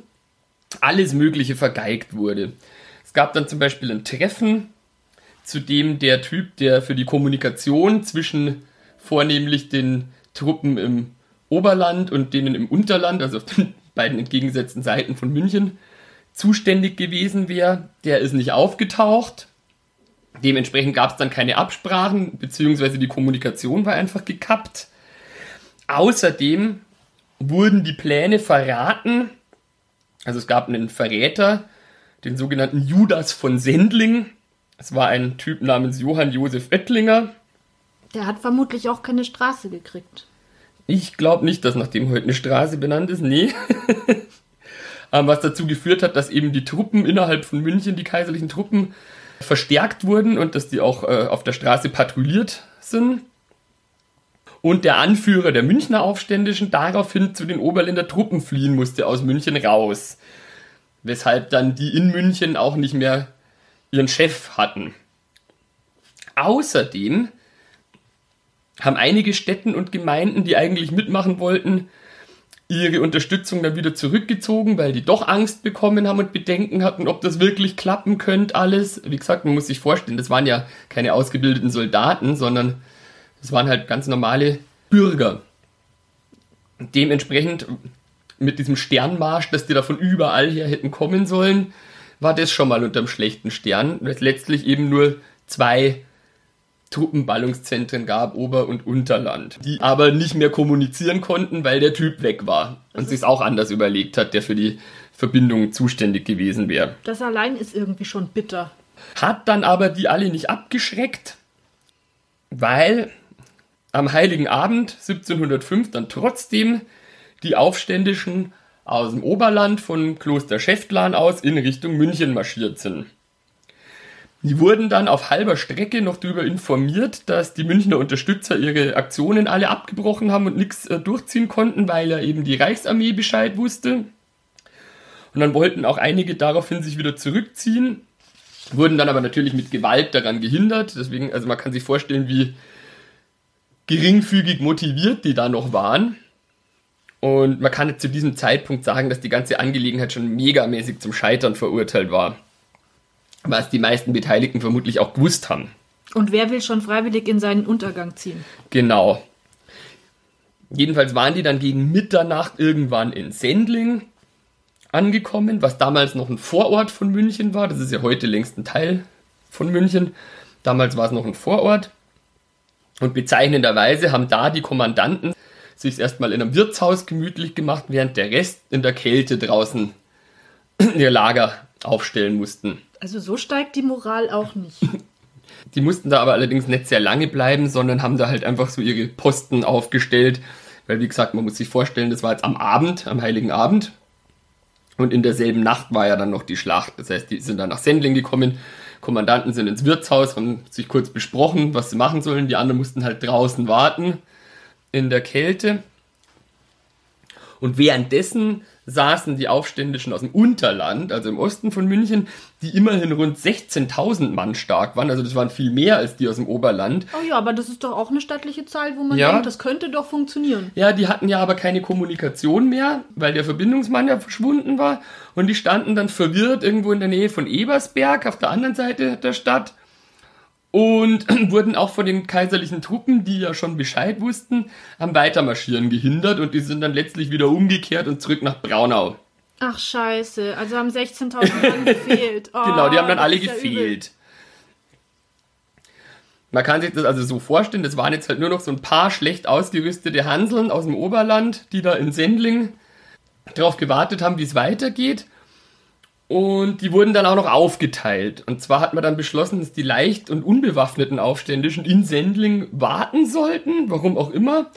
alles Mögliche vergeigt wurde. Es gab dann zum Beispiel ein Treffen, zu dem der Typ, der für die Kommunikation zwischen vornehmlich den Truppen im Oberland und denen im Unterland, also auf den beiden entgegengesetzten Seiten von München, zuständig gewesen wäre, der ist nicht aufgetaucht. Dementsprechend gab es dann keine Absprachen, beziehungsweise die Kommunikation war einfach gekappt. Außerdem wurden die Pläne verraten. Also es gab einen Verräter, den sogenannten Judas von Sendling. Es war ein Typ namens Johann Josef Oettlinger. Der hat vermutlich auch keine Straße gekriegt. Ich glaube nicht, dass nach dem heute eine Straße benannt ist. Nee. Was dazu geführt hat, dass eben die Truppen innerhalb von München, die kaiserlichen Truppen, verstärkt wurden und dass die auch äh, auf der Straße patrouilliert sind. Und der Anführer der Münchner Aufständischen daraufhin zu den Oberländer Truppen fliehen musste aus München raus. Weshalb dann die in München auch nicht mehr ihren Chef hatten. Außerdem haben einige Städten und Gemeinden, die eigentlich mitmachen wollten, ihre Unterstützung dann wieder zurückgezogen, weil die doch Angst bekommen haben und Bedenken hatten, ob das wirklich klappen könnte alles. Wie gesagt, man muss sich vorstellen, das waren ja keine ausgebildeten Soldaten, sondern das waren halt ganz normale Bürger. Dementsprechend mit diesem Sternmarsch, dass die da von überall her hätten kommen sollen, war das schon mal unterm schlechten Stern, weil es letztlich eben nur zwei Truppenballungszentren gab, Ober- und Unterland, die aber nicht mehr kommunizieren konnten, weil der Typ weg war und sich auch anders überlegt hat, der für die Verbindung zuständig gewesen wäre. Das allein ist irgendwie schon bitter. Hat dann aber die alle nicht abgeschreckt, weil am Heiligen Abend 1705 dann trotzdem die Aufständischen aus dem Oberland von Kloster Schäftlarn aus in Richtung München marschiert sind. Die wurden dann auf halber Strecke noch darüber informiert, dass die Münchner Unterstützer ihre Aktionen alle abgebrochen haben und nichts äh, durchziehen konnten, weil ja eben die Reichsarmee Bescheid wusste. Und dann wollten auch einige daraufhin sich wieder zurückziehen, wurden dann aber natürlich mit Gewalt daran gehindert. Deswegen, also man kann sich vorstellen, wie geringfügig motiviert die da noch waren. Und man kann zu diesem Zeitpunkt sagen, dass die ganze Angelegenheit schon megamäßig zum Scheitern verurteilt war was die meisten Beteiligten vermutlich auch gewusst haben. Und wer will schon freiwillig in seinen Untergang ziehen? Genau. Jedenfalls waren die dann gegen Mitternacht irgendwann in Sendling angekommen, was damals noch ein Vorort von München war. Das ist ja heute längst ein Teil von München. Damals war es noch ein Vorort. Und bezeichnenderweise haben da die Kommandanten sich erstmal in einem Wirtshaus gemütlich gemacht, während der Rest in der Kälte draußen ihr Lager aufstellen mussten. Also so steigt die Moral auch nicht. Die mussten da aber allerdings nicht sehr lange bleiben, sondern haben da halt einfach so ihre Posten aufgestellt. Weil, wie gesagt, man muss sich vorstellen, das war jetzt am Abend, am Heiligen Abend. Und in derselben Nacht war ja dann noch die Schlacht. Das heißt, die sind dann nach Sendling gekommen. Kommandanten sind ins Wirtshaus, haben sich kurz besprochen, was sie machen sollen. Die anderen mussten halt draußen warten in der Kälte. Und währenddessen saßen die Aufständischen aus dem Unterland, also im Osten von München, die immerhin rund 16.000 Mann stark waren. Also das waren viel mehr als die aus dem Oberland. Oh ja, aber das ist doch auch eine stattliche Zahl, wo man ja. denkt, das könnte doch funktionieren. Ja, die hatten ja aber keine Kommunikation mehr, weil der Verbindungsmann ja verschwunden war. Und die standen dann verwirrt irgendwo in der Nähe von Ebersberg auf der anderen Seite der Stadt und wurden auch von den kaiserlichen Truppen, die ja schon Bescheid wussten, am Weitermarschieren gehindert und die sind dann letztlich wieder umgekehrt und zurück nach Braunau. Ach scheiße, also haben 16.000 Mann gefehlt. Oh, genau, die haben dann alle gefehlt. Ja Man kann sich das also so vorstellen, das waren jetzt halt nur noch so ein paar schlecht ausgerüstete Hanseln aus dem Oberland, die da in Sendling darauf gewartet haben, wie es weitergeht. Und die wurden dann auch noch aufgeteilt. Und zwar hat man dann beschlossen, dass die leicht und unbewaffneten Aufständischen in Sendling warten sollten, warum auch immer.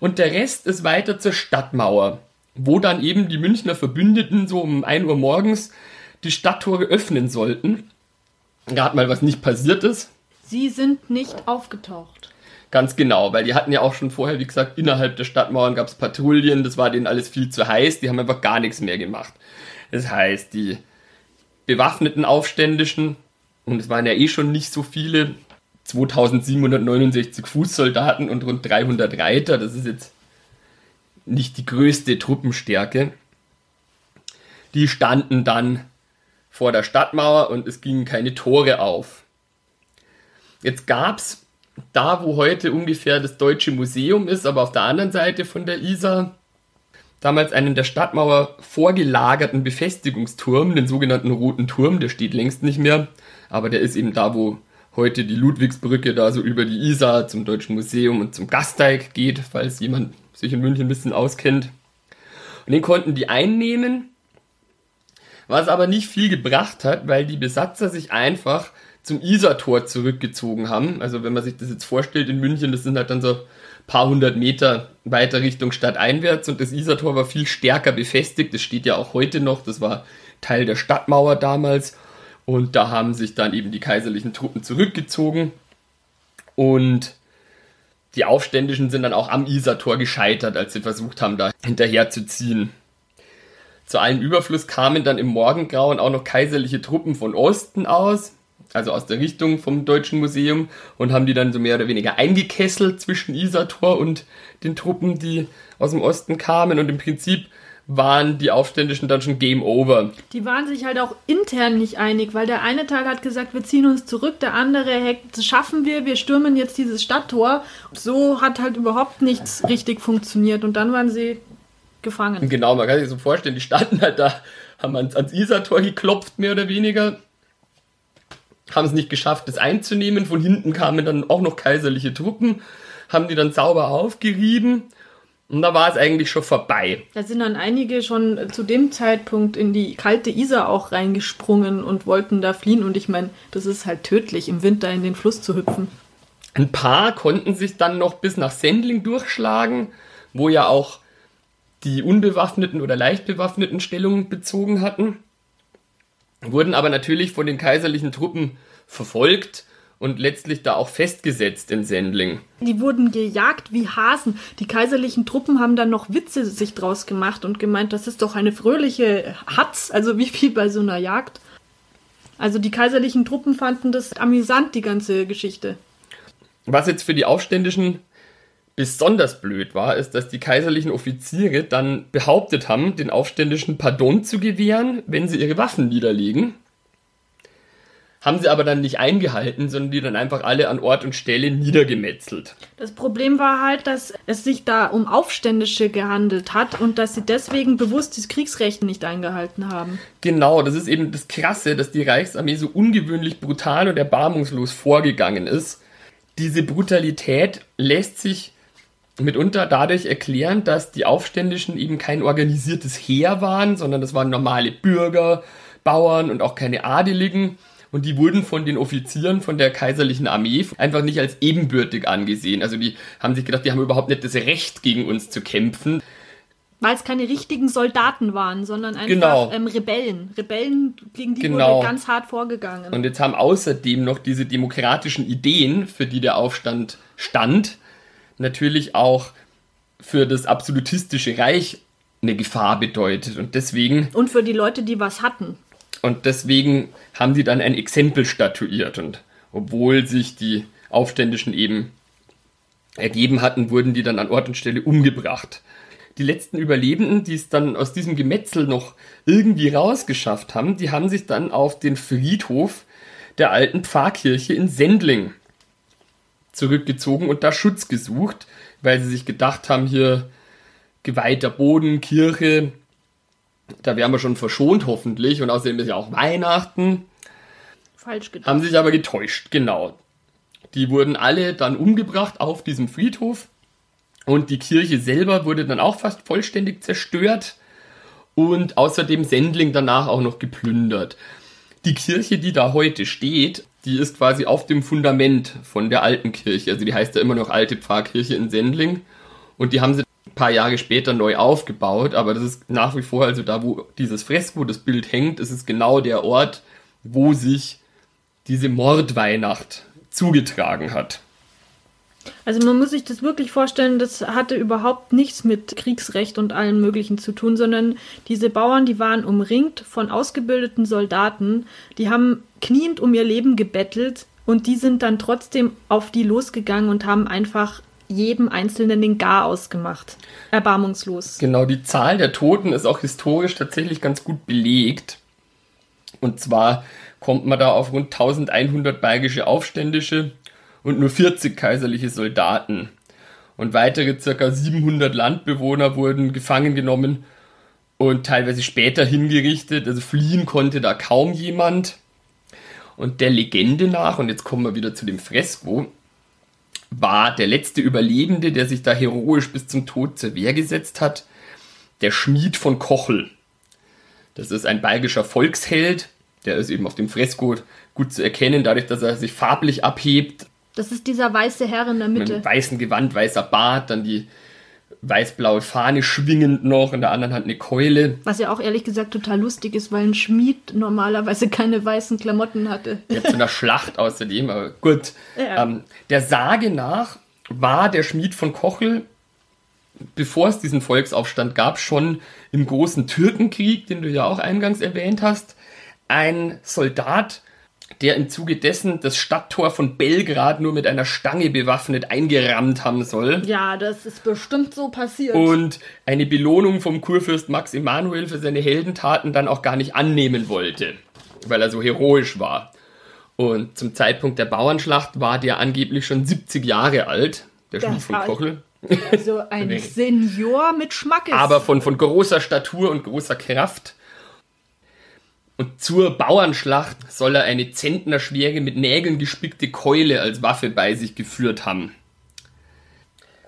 Und der Rest ist weiter zur Stadtmauer, wo dann eben die Münchner Verbündeten so um 1 Uhr morgens die Stadttore öffnen sollten. Gerade mal, was nicht passiert ist. Sie sind nicht aufgetaucht. Ganz genau, weil die hatten ja auch schon vorher, wie gesagt, innerhalb der Stadtmauern gab es Patrouillen, das war denen alles viel zu heiß, die haben einfach gar nichts mehr gemacht. Das heißt, die bewaffneten Aufständischen, und es waren ja eh schon nicht so viele, 2769 Fußsoldaten und rund 300 Reiter, das ist jetzt nicht die größte Truppenstärke, die standen dann vor der Stadtmauer und es gingen keine Tore auf. Jetzt gab es da, wo heute ungefähr das Deutsche Museum ist, aber auf der anderen Seite von der Isar, damals einen der Stadtmauer vorgelagerten Befestigungsturm, den sogenannten Roten Turm, der steht längst nicht mehr, aber der ist eben da, wo heute die Ludwigsbrücke da so über die Isar zum Deutschen Museum und zum Gasteig geht, falls jemand sich in München ein bisschen auskennt. Und den konnten die einnehmen, was aber nicht viel gebracht hat, weil die Besatzer sich einfach zum Isartor zurückgezogen haben. Also wenn man sich das jetzt vorstellt in München, das sind halt dann so paar hundert Meter weiter Richtung Stadt einwärts und das Isartor war viel stärker befestigt. Das steht ja auch heute noch. Das war Teil der Stadtmauer damals. Und da haben sich dann eben die kaiserlichen Truppen zurückgezogen. Und die Aufständischen sind dann auch am Isartor gescheitert, als sie versucht haben, da hinterher zu ziehen. Zu allem Überfluss kamen dann im Morgengrauen auch noch kaiserliche Truppen von Osten aus also aus der Richtung vom Deutschen Museum und haben die dann so mehr oder weniger eingekesselt zwischen Isartor und den Truppen, die aus dem Osten kamen und im Prinzip waren die Aufständischen dann schon Game Over. Die waren sich halt auch intern nicht einig, weil der eine Teil hat gesagt, wir ziehen uns zurück, der andere, das schaffen wir, wir stürmen jetzt dieses Stadttor. So hat halt überhaupt nichts richtig funktioniert und dann waren sie gefangen. Genau, man kann sich so vorstellen, die standen halt da, haben ans, ans Isartor geklopft, mehr oder weniger, haben es nicht geschafft, das einzunehmen. Von hinten kamen dann auch noch kaiserliche Truppen, haben die dann sauber aufgerieben. Und da war es eigentlich schon vorbei. Da sind dann einige schon zu dem Zeitpunkt in die kalte Isar auch reingesprungen und wollten da fliehen. Und ich meine, das ist halt tödlich, im Winter in den Fluss zu hüpfen. Ein paar konnten sich dann noch bis nach Sendling durchschlagen, wo ja auch die unbewaffneten oder leicht bewaffneten Stellungen bezogen hatten wurden aber natürlich von den kaiserlichen Truppen verfolgt und letztlich da auch festgesetzt in Sendling. Die wurden gejagt wie Hasen. Die kaiserlichen Truppen haben dann noch Witze sich draus gemacht und gemeint, das ist doch eine fröhliche Hatz, also wie viel bei so einer Jagd. Also die kaiserlichen Truppen fanden das amüsant, die ganze Geschichte. Was jetzt für die Aufständischen besonders blöd war, ist, dass die kaiserlichen Offiziere dann behauptet haben, den Aufständischen Pardon zu gewähren, wenn sie ihre Waffen niederlegen. Haben sie aber dann nicht eingehalten, sondern die dann einfach alle an Ort und Stelle niedergemetzelt. Das Problem war halt, dass es sich da um Aufständische gehandelt hat und dass sie deswegen bewusst das Kriegsrecht nicht eingehalten haben. Genau, das ist eben das Krasse, dass die Reichsarmee so ungewöhnlich brutal und erbarmungslos vorgegangen ist. Diese Brutalität lässt sich mitunter dadurch erklären, dass die Aufständischen eben kein organisiertes Heer waren, sondern das waren normale Bürger, Bauern und auch keine Adeligen. Und die wurden von den Offizieren von der kaiserlichen Armee einfach nicht als ebenbürtig angesehen. Also die haben sich gedacht, die haben überhaupt nicht das Recht, gegen uns zu kämpfen. Weil es keine richtigen Soldaten waren, sondern einfach genau. ähm, Rebellen. Rebellen, gegen die genau. wurde ganz hart vorgegangen. Und jetzt haben außerdem noch diese demokratischen Ideen, für die der Aufstand stand, natürlich auch für das absolutistische Reich eine Gefahr bedeutet. Und deswegen. Und für die Leute, die was hatten. Und deswegen haben sie dann ein Exempel statuiert. Und obwohl sich die Aufständischen eben ergeben hatten, wurden die dann an Ort und Stelle umgebracht. Die letzten Überlebenden, die es dann aus diesem Gemetzel noch irgendwie rausgeschafft haben, die haben sich dann auf den Friedhof der alten Pfarrkirche in Sendling zurückgezogen und da Schutz gesucht, weil sie sich gedacht haben, hier geweihter Boden, Kirche, da wären wir schon verschont hoffentlich und außerdem ist ja auch Weihnachten. Falsch gedacht. Haben sich aber getäuscht, genau. Die wurden alle dann umgebracht auf diesem Friedhof und die Kirche selber wurde dann auch fast vollständig zerstört und außerdem Sendling danach auch noch geplündert. Die Kirche, die da heute steht, die ist quasi auf dem Fundament von der alten Kirche. Also die heißt ja immer noch Alte Pfarrkirche in Sendling. Und die haben sie ein paar Jahre später neu aufgebaut, aber das ist nach wie vor, also da, wo dieses Fresko, das Bild hängt, ist es genau der Ort, wo sich diese Mordweihnacht zugetragen hat. Also man muss sich das wirklich vorstellen, das hatte überhaupt nichts mit Kriegsrecht und allem Möglichen zu tun, sondern diese Bauern, die waren umringt von ausgebildeten Soldaten, die haben kniend um ihr Leben gebettelt und die sind dann trotzdem auf die losgegangen und haben einfach jedem Einzelnen den Gar ausgemacht. Erbarmungslos. Genau, die Zahl der Toten ist auch historisch tatsächlich ganz gut belegt. Und zwar kommt man da auf rund 1100 belgische Aufständische und nur 40 kaiserliche Soldaten. Und weitere ca. 700 Landbewohner wurden gefangen genommen und teilweise später hingerichtet. Also fliehen konnte da kaum jemand. Und der Legende nach, und jetzt kommen wir wieder zu dem Fresko, war der letzte Überlebende, der sich da heroisch bis zum Tod zur Wehr gesetzt hat, der Schmied von Kochel. Das ist ein belgischer Volksheld, der ist eben auf dem Fresko gut zu erkennen, dadurch, dass er sich farblich abhebt. Das ist dieser weiße Herr in der Mitte. Mit einem weißen Gewand, weißer Bart, dann die weiß-blaue Fahne schwingend noch, in der anderen Hand eine Keule. Was ja auch ehrlich gesagt total lustig ist, weil ein Schmied normalerweise keine weißen Klamotten hatte. Ja, zu einer Schlacht außerdem, aber gut. Ja. Ähm, der Sage nach war der Schmied von Kochel, bevor es diesen Volksaufstand gab, schon im großen Türkenkrieg, den du ja auch eingangs erwähnt hast, ein Soldat, der im Zuge dessen das Stadttor von Belgrad nur mit einer Stange bewaffnet eingerammt haben soll. Ja, das ist bestimmt so passiert. Und eine Belohnung vom Kurfürst Max Emanuel für seine Heldentaten dann auch gar nicht annehmen wollte, weil er so heroisch war. Und zum Zeitpunkt der Bauernschlacht war der angeblich schon 70 Jahre alt, der Schmied von Kochel. Also ein Senior mit Schmackes. Aber von, von großer Statur und großer Kraft. Und zur Bauernschlacht soll er eine zentnerschwere mit Nägeln gespickte Keule als Waffe bei sich geführt haben.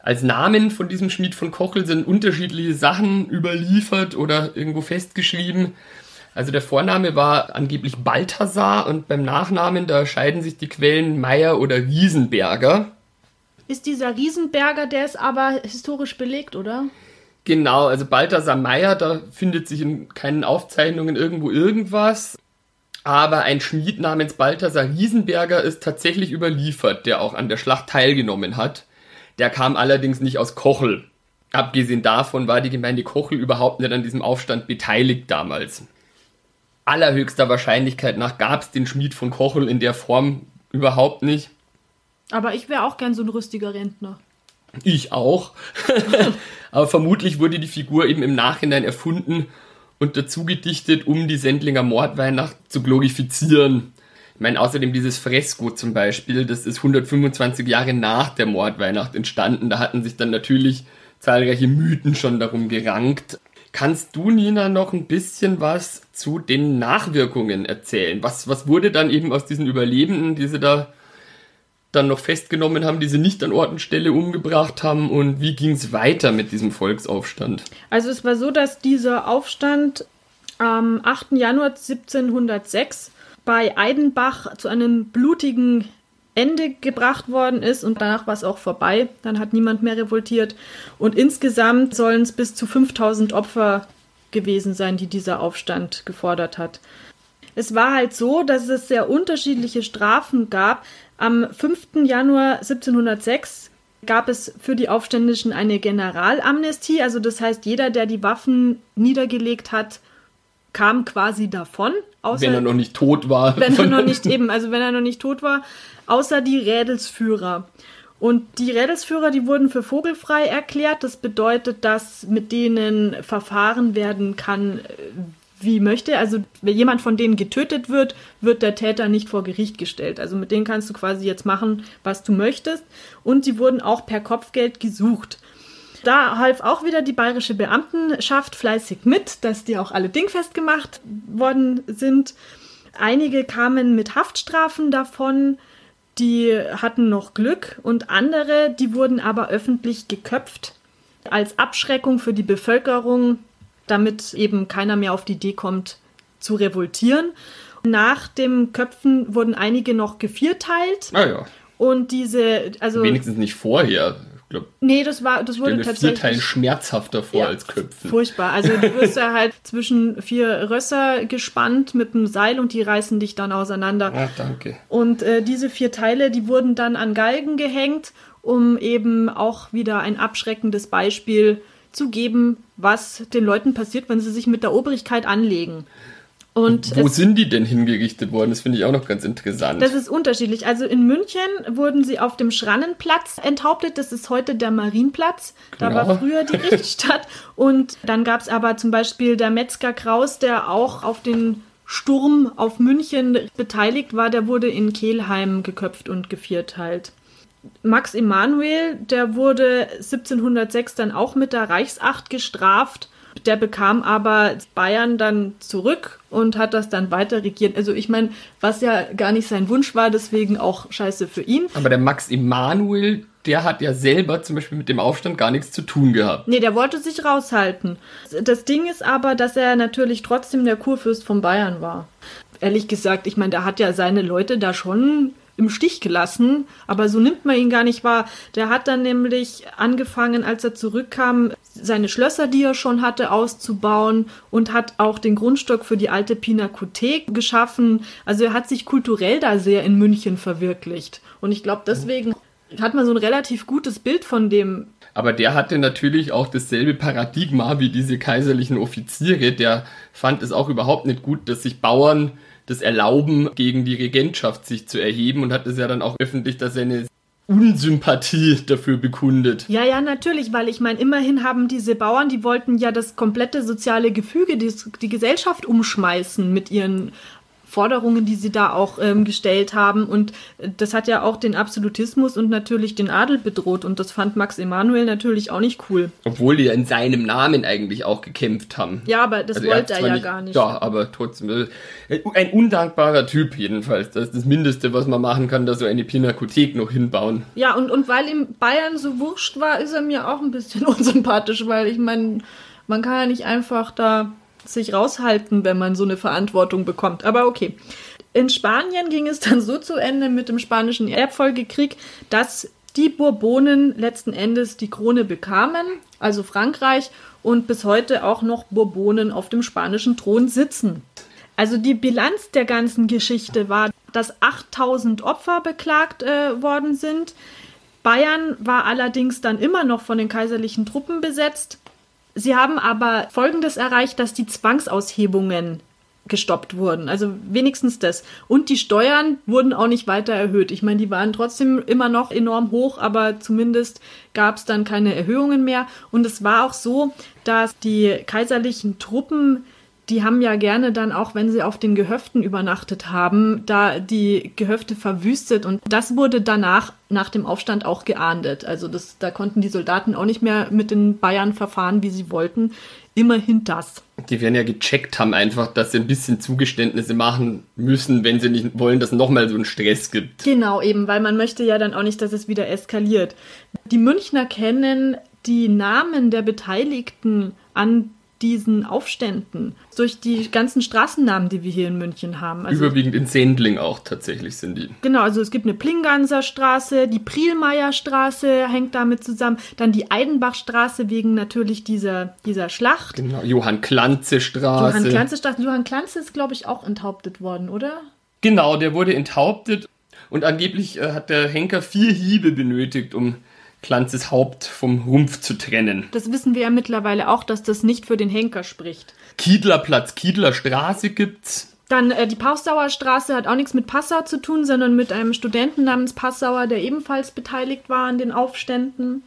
Als Namen von diesem Schmied von Kochel sind unterschiedliche Sachen überliefert oder irgendwo festgeschrieben. Also der Vorname war angeblich Balthasar und beim Nachnamen, da scheiden sich die Quellen Meier oder Riesenberger. Ist dieser Riesenberger, der ist aber historisch belegt, oder? Genau, also Balthasar Meyer, da findet sich in keinen Aufzeichnungen irgendwo irgendwas. Aber ein Schmied namens Balthasar Riesenberger ist tatsächlich überliefert, der auch an der Schlacht teilgenommen hat. Der kam allerdings nicht aus Kochel. Abgesehen davon war die Gemeinde Kochel überhaupt nicht an diesem Aufstand beteiligt damals. Allerhöchster Wahrscheinlichkeit nach gab es den Schmied von Kochel in der Form überhaupt nicht. Aber ich wäre auch gern so ein rüstiger Rentner. Ich auch. Aber vermutlich wurde die Figur eben im Nachhinein erfunden und dazu gedichtet, um die Sendlinger Mordweihnacht zu glorifizieren. Ich meine, außerdem dieses Fresko zum Beispiel, das ist 125 Jahre nach der Mordweihnacht entstanden. Da hatten sich dann natürlich zahlreiche Mythen schon darum gerankt. Kannst du, Nina, noch ein bisschen was zu den Nachwirkungen erzählen? Was, was wurde dann eben aus diesen Überlebenden, die sie da dann noch festgenommen haben, die sie nicht an Ort und Stelle umgebracht haben und wie ging es weiter mit diesem Volksaufstand? Also es war so, dass dieser Aufstand am 8. Januar 1706 bei Eidenbach zu einem blutigen Ende gebracht worden ist und danach war es auch vorbei. Dann hat niemand mehr revoltiert und insgesamt sollen es bis zu 5000 Opfer gewesen sein, die dieser Aufstand gefordert hat. Es war halt so, dass es sehr unterschiedliche Strafen gab. Am 5. Januar 1706 gab es für die Aufständischen eine Generalamnestie. Also das heißt, jeder, der die Waffen niedergelegt hat, kam quasi davon. Außer, wenn er noch nicht tot war. Wenn er noch nicht eben, also wenn er noch nicht tot war, außer die Rädelsführer. Und die Rädelsführer, die wurden für vogelfrei erklärt. Das bedeutet, dass mit denen verfahren werden kann, wie möchte. Also wenn jemand von denen getötet wird, wird der Täter nicht vor Gericht gestellt. Also mit denen kannst du quasi jetzt machen, was du möchtest. Und sie wurden auch per Kopfgeld gesucht. Da half auch wieder die bayerische Beamtenschaft fleißig mit, dass die auch alle dingfest gemacht worden sind. Einige kamen mit Haftstrafen davon, die hatten noch Glück und andere, die wurden aber öffentlich geköpft als Abschreckung für die Bevölkerung damit eben keiner mehr auf die Idee kommt, zu revoltieren. Nach dem Köpfen wurden einige noch gevierteilt. Ah ja. Und diese, also. Wenigstens nicht vorher. glaube, Nee, das war, das wurde mir vier tatsächlich. Teilen schmerzhafter vor Ja, als Köpfen. Furchtbar. Also du wirst ja halt zwischen vier Rösser gespannt mit einem Seil und die reißen dich dann auseinander. Ah, danke. Und äh, diese vier Teile, die wurden dann an Galgen gehängt, um eben auch wieder ein abschreckendes Beispiel zu geben, was den Leuten passiert, wenn sie sich mit der Obrigkeit anlegen. Und Wo es, sind die denn hingerichtet worden? Das finde ich auch noch ganz interessant. das ist unterschiedlich. Also in München wurden sie auf dem Schrannenplatz enthauptet. Das ist heute der Marienplatz. Da Genau. war früher die Richtstadt. Und dann gab es aber zum Beispiel der Metzger Kraus, der auch auf den Sturm auf München beteiligt war. Der wurde in Kelheim geköpft und gevierteilt. Max Emanuel, der wurde 1706 dann auch mit der Reichsacht gestraft. Der bekam aber Bayern dann zurück und hat das dann weiter regiert. Also ich meine, was ja gar nicht sein Wunsch war, deswegen auch scheiße für ihn. Aber der Max Emanuel, der hat ja selber zum Beispiel mit dem Aufstand gar nichts zu tun gehabt. Nee, der wollte sich raushalten. Das Ding ist aber, dass er natürlich trotzdem der Kurfürst von Bayern war. Ehrlich gesagt, ich meine, der hat ja seine Leute da schon im Stich gelassen, aber so nimmt man ihn gar nicht wahr. Der hat dann nämlich angefangen, als er zurückkam, seine Schlösser, die er schon hatte, auszubauen und hat auch den Grundstock für die alte Pinakothek geschaffen. Also er hat sich kulturell da sehr in München verwirklicht. Und ich glaube, deswegen hat man so ein relativ gutes Bild von dem Aber der hatte natürlich auch dasselbe Paradigma wie diese kaiserlichen Offiziere. Der fand es auch überhaupt nicht gut, dass sich Bauern das erlauben, gegen die Regentschaft sich zu erheben und hat es ja dann auch öffentlich, dass seine Unsympathie dafür bekundet. Ja, ja, natürlich, weil ich meine, immerhin haben diese Bauern, die wollten ja das komplette soziale Gefüge, die, die Gesellschaft umschmeißen mit ihren Forderungen, die sie da auch ähm, gestellt haben. Und äh, das hat ja auch den Absolutismus und natürlich den Adel bedroht. Und das fand Max Emanuel natürlich auch nicht cool. Obwohl die ja in seinem Namen eigentlich auch gekämpft haben. Ja, aber das Also wollte er zwar ja gar nicht. Ja, aber trotzdem. äh, Ein undankbarer Typ jedenfalls. Das ist das Mindeste, was man machen kann, da so eine Pinakothek noch hinbauen. Ja, und, und weil ihm Bayern so wurscht war, ist er mir auch ein bisschen unsympathisch, weil ich meine, man kann ja nicht einfach da sich raushalten, wenn man so eine Verantwortung bekommt. Aber okay. In Spanien ging es dann so zu Ende mit dem spanischen Erbfolgekrieg, dass die Bourbonen letzten Endes die Krone bekamen, also Frankreich, und bis heute auch noch Bourbonen auf dem spanischen Thron sitzen. Also die Bilanz der ganzen Geschichte war, dass 8000 Opfer beklagt äh, worden sind. Bayern war allerdings dann immer noch von den kaiserlichen Truppen besetzt. Sie haben aber Folgendes erreicht, dass die Zwangsaushebungen gestoppt wurden. Also wenigstens das. Und die Steuern wurden auch nicht weiter erhöht. Ich meine, die waren trotzdem immer noch enorm hoch, aber zumindest gab es dann keine Erhöhungen mehr. Und es war auch so, dass die kaiserlichen Truppen die haben ja gerne dann auch, wenn sie auf den Gehöften übernachtet haben, da die Gehöfte verwüstet und das wurde danach nach dem Aufstand auch geahndet. Also das, da konnten die Soldaten auch nicht mehr mit den Bayern verfahren, wie sie wollten. Immerhin das. Die werden ja gecheckt haben einfach, dass sie ein bisschen Zugeständnisse machen müssen, wenn sie nicht wollen, dass nochmal so einen Stress gibt. Genau, eben, weil man möchte ja dann auch nicht, dass es wieder eskaliert. Die Münchner kennen die Namen der Beteiligten an diesen Aufständen durch die ganzen Straßennamen, die wir hier in München haben. Also, Überwiegend in Sendling auch tatsächlich sind die. genau, also es gibt eine Plinganser Straße, die Prielmeier Straße hängt damit zusammen, dann die Eidenbachstraße wegen natürlich dieser, dieser Schlacht. Genau, Johann Klanze Straße. Johann Klanze Straße. Johann Klanze ist, glaube ich, auch enthauptet worden, oder? Genau, der wurde enthauptet und angeblich äh, hat der Henker vier Hiebe benötigt, um Klanzes Haupt vom Rumpf zu trennen. Das wissen wir ja mittlerweile auch, dass das nicht für den Henker spricht. Kiedlerplatz, Kiedler Straße gibt's. Dann äh, die Passauer Straße hat auch nichts mit Passau zu tun, sondern mit einem Studenten namens Passauer, der ebenfalls beteiligt war an den Aufständen.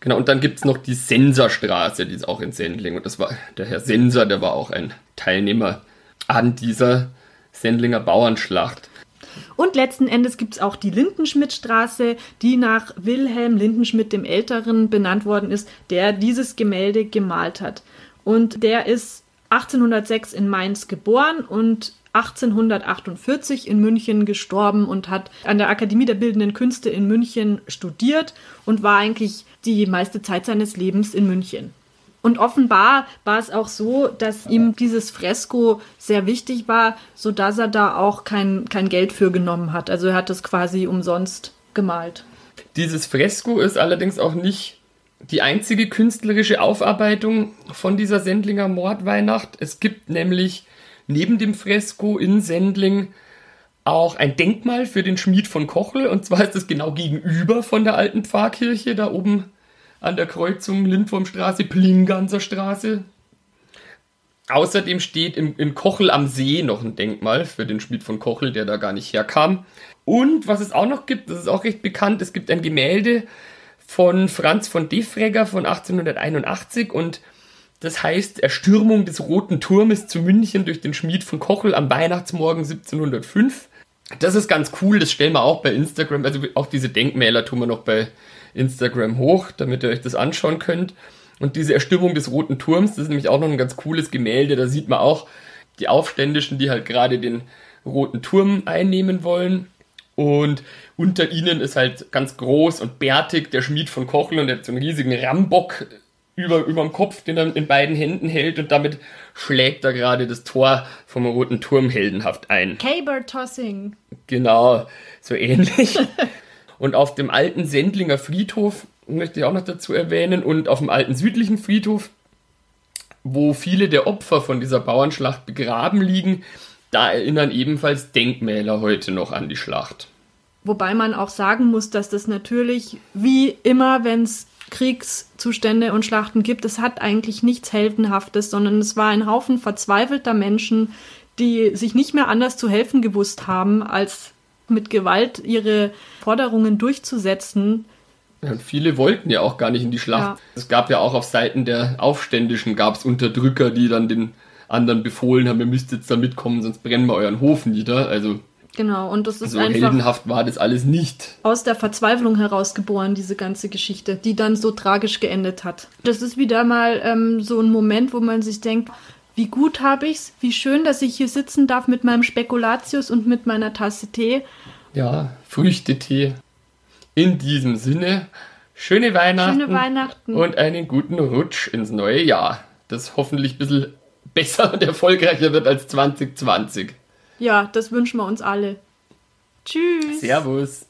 Genau, und dann gibt's noch die Senserstraße, die ist auch in Sendling. Und das war der Herr Senser, der war auch ein Teilnehmer an dieser Sendlinger Bauernschlacht. Und letzten Endes gibt es auch die Lindenschmidtstraße, die nach Wilhelm Lindenschmidt dem Älteren benannt worden ist, der dieses Gemälde gemalt hat. Und der ist 1806 in Mainz geboren und 1848 in München gestorben und hat an der Akademie der Bildenden Künste in München studiert und war eigentlich die meiste Zeit seines Lebens in München. Und offenbar war es auch so, dass ihm dieses Fresko sehr wichtig war, so dass er da auch kein, kein Geld für genommen hat. Also er hat es quasi umsonst gemalt. Dieses Fresko ist allerdings auch nicht die einzige künstlerische Aufarbeitung von dieser Sendlinger Mordweihnacht. Es gibt nämlich neben dem Fresko in Sendling auch ein Denkmal für den Schmied von Kochel. Und zwar ist es genau gegenüber von der alten Pfarrkirche, da oben an der Kreuzung Lindwurmstraße, Plinganser Straße. Außerdem steht im, in Kochel am See noch ein Denkmal für den Schmied von Kochel, der da gar nicht herkam. Und was es auch noch gibt, das ist auch recht bekannt, es gibt ein Gemälde von Franz von Defregger von 1881 und das heißt Erstürmung des Roten Turmes zu München durch den Schmied von Kochel am Weihnachtsmorgen 1705. Das ist ganz cool, das stellen wir auch bei Instagram, also auch diese Denkmäler tun wir noch bei Instagram hoch, damit ihr euch das anschauen könnt. Und diese Erstürmung des Roten Turms, das ist nämlich auch noch ein ganz cooles Gemälde, da sieht man auch die Aufständischen, die halt gerade den Roten Turm einnehmen wollen. Und unter ihnen ist halt ganz groß und bärtig der Schmied von Kochel und der hat so einen riesigen Rambock über, über dem Kopf, den er in beiden Händen hält und damit schlägt er gerade das Tor vom Roten Turm heldenhaft ein. Caber Tossing. Genau, so ähnlich. und auf dem alten Sendlinger Friedhof möchte ich auch noch dazu erwähnen und auf dem alten südlichen Friedhof, wo viele der Opfer von dieser Bauernschlacht begraben liegen, da erinnern ebenfalls Denkmäler heute noch an die Schlacht. Wobei man auch sagen muss, dass das natürlich wie immer, wenn es Kriegszustände und Schlachten gibt, es hat eigentlich nichts Heldenhaftes, sondern es war ein Haufen verzweifelter Menschen, die sich nicht mehr anders zu helfen gewusst haben, als mit Gewalt ihre Forderungen durchzusetzen. Ja, und viele wollten ja auch gar nicht in die Schlacht. Ja. Es gab ja auch auf Seiten der Aufständischen gab es Unterdrücker, die dann den anderen befohlen haben, ihr müsst jetzt da mitkommen, sonst brennen wir euren Hof nieder. Also Genau, und das ist so einfach. heldenhaft war das alles nicht. Aus der Verzweiflung herausgeboren, diese ganze Geschichte, die dann so tragisch geendet hat. Das ist wieder mal ähm, so ein Moment, wo man sich denkt, wie gut habe ich's, wie schön, dass ich hier sitzen darf mit meinem Spekulatius und mit meiner Tasse Tee. Ja, Früchtetee. In diesem Sinne, schöne Weihnachten, schöne Weihnachten. und einen guten Rutsch ins neue Jahr, das hoffentlich ein bisschen besser und erfolgreicher wird als 2020. Ja, das wünschen wir uns alle. Tschüss. Servus.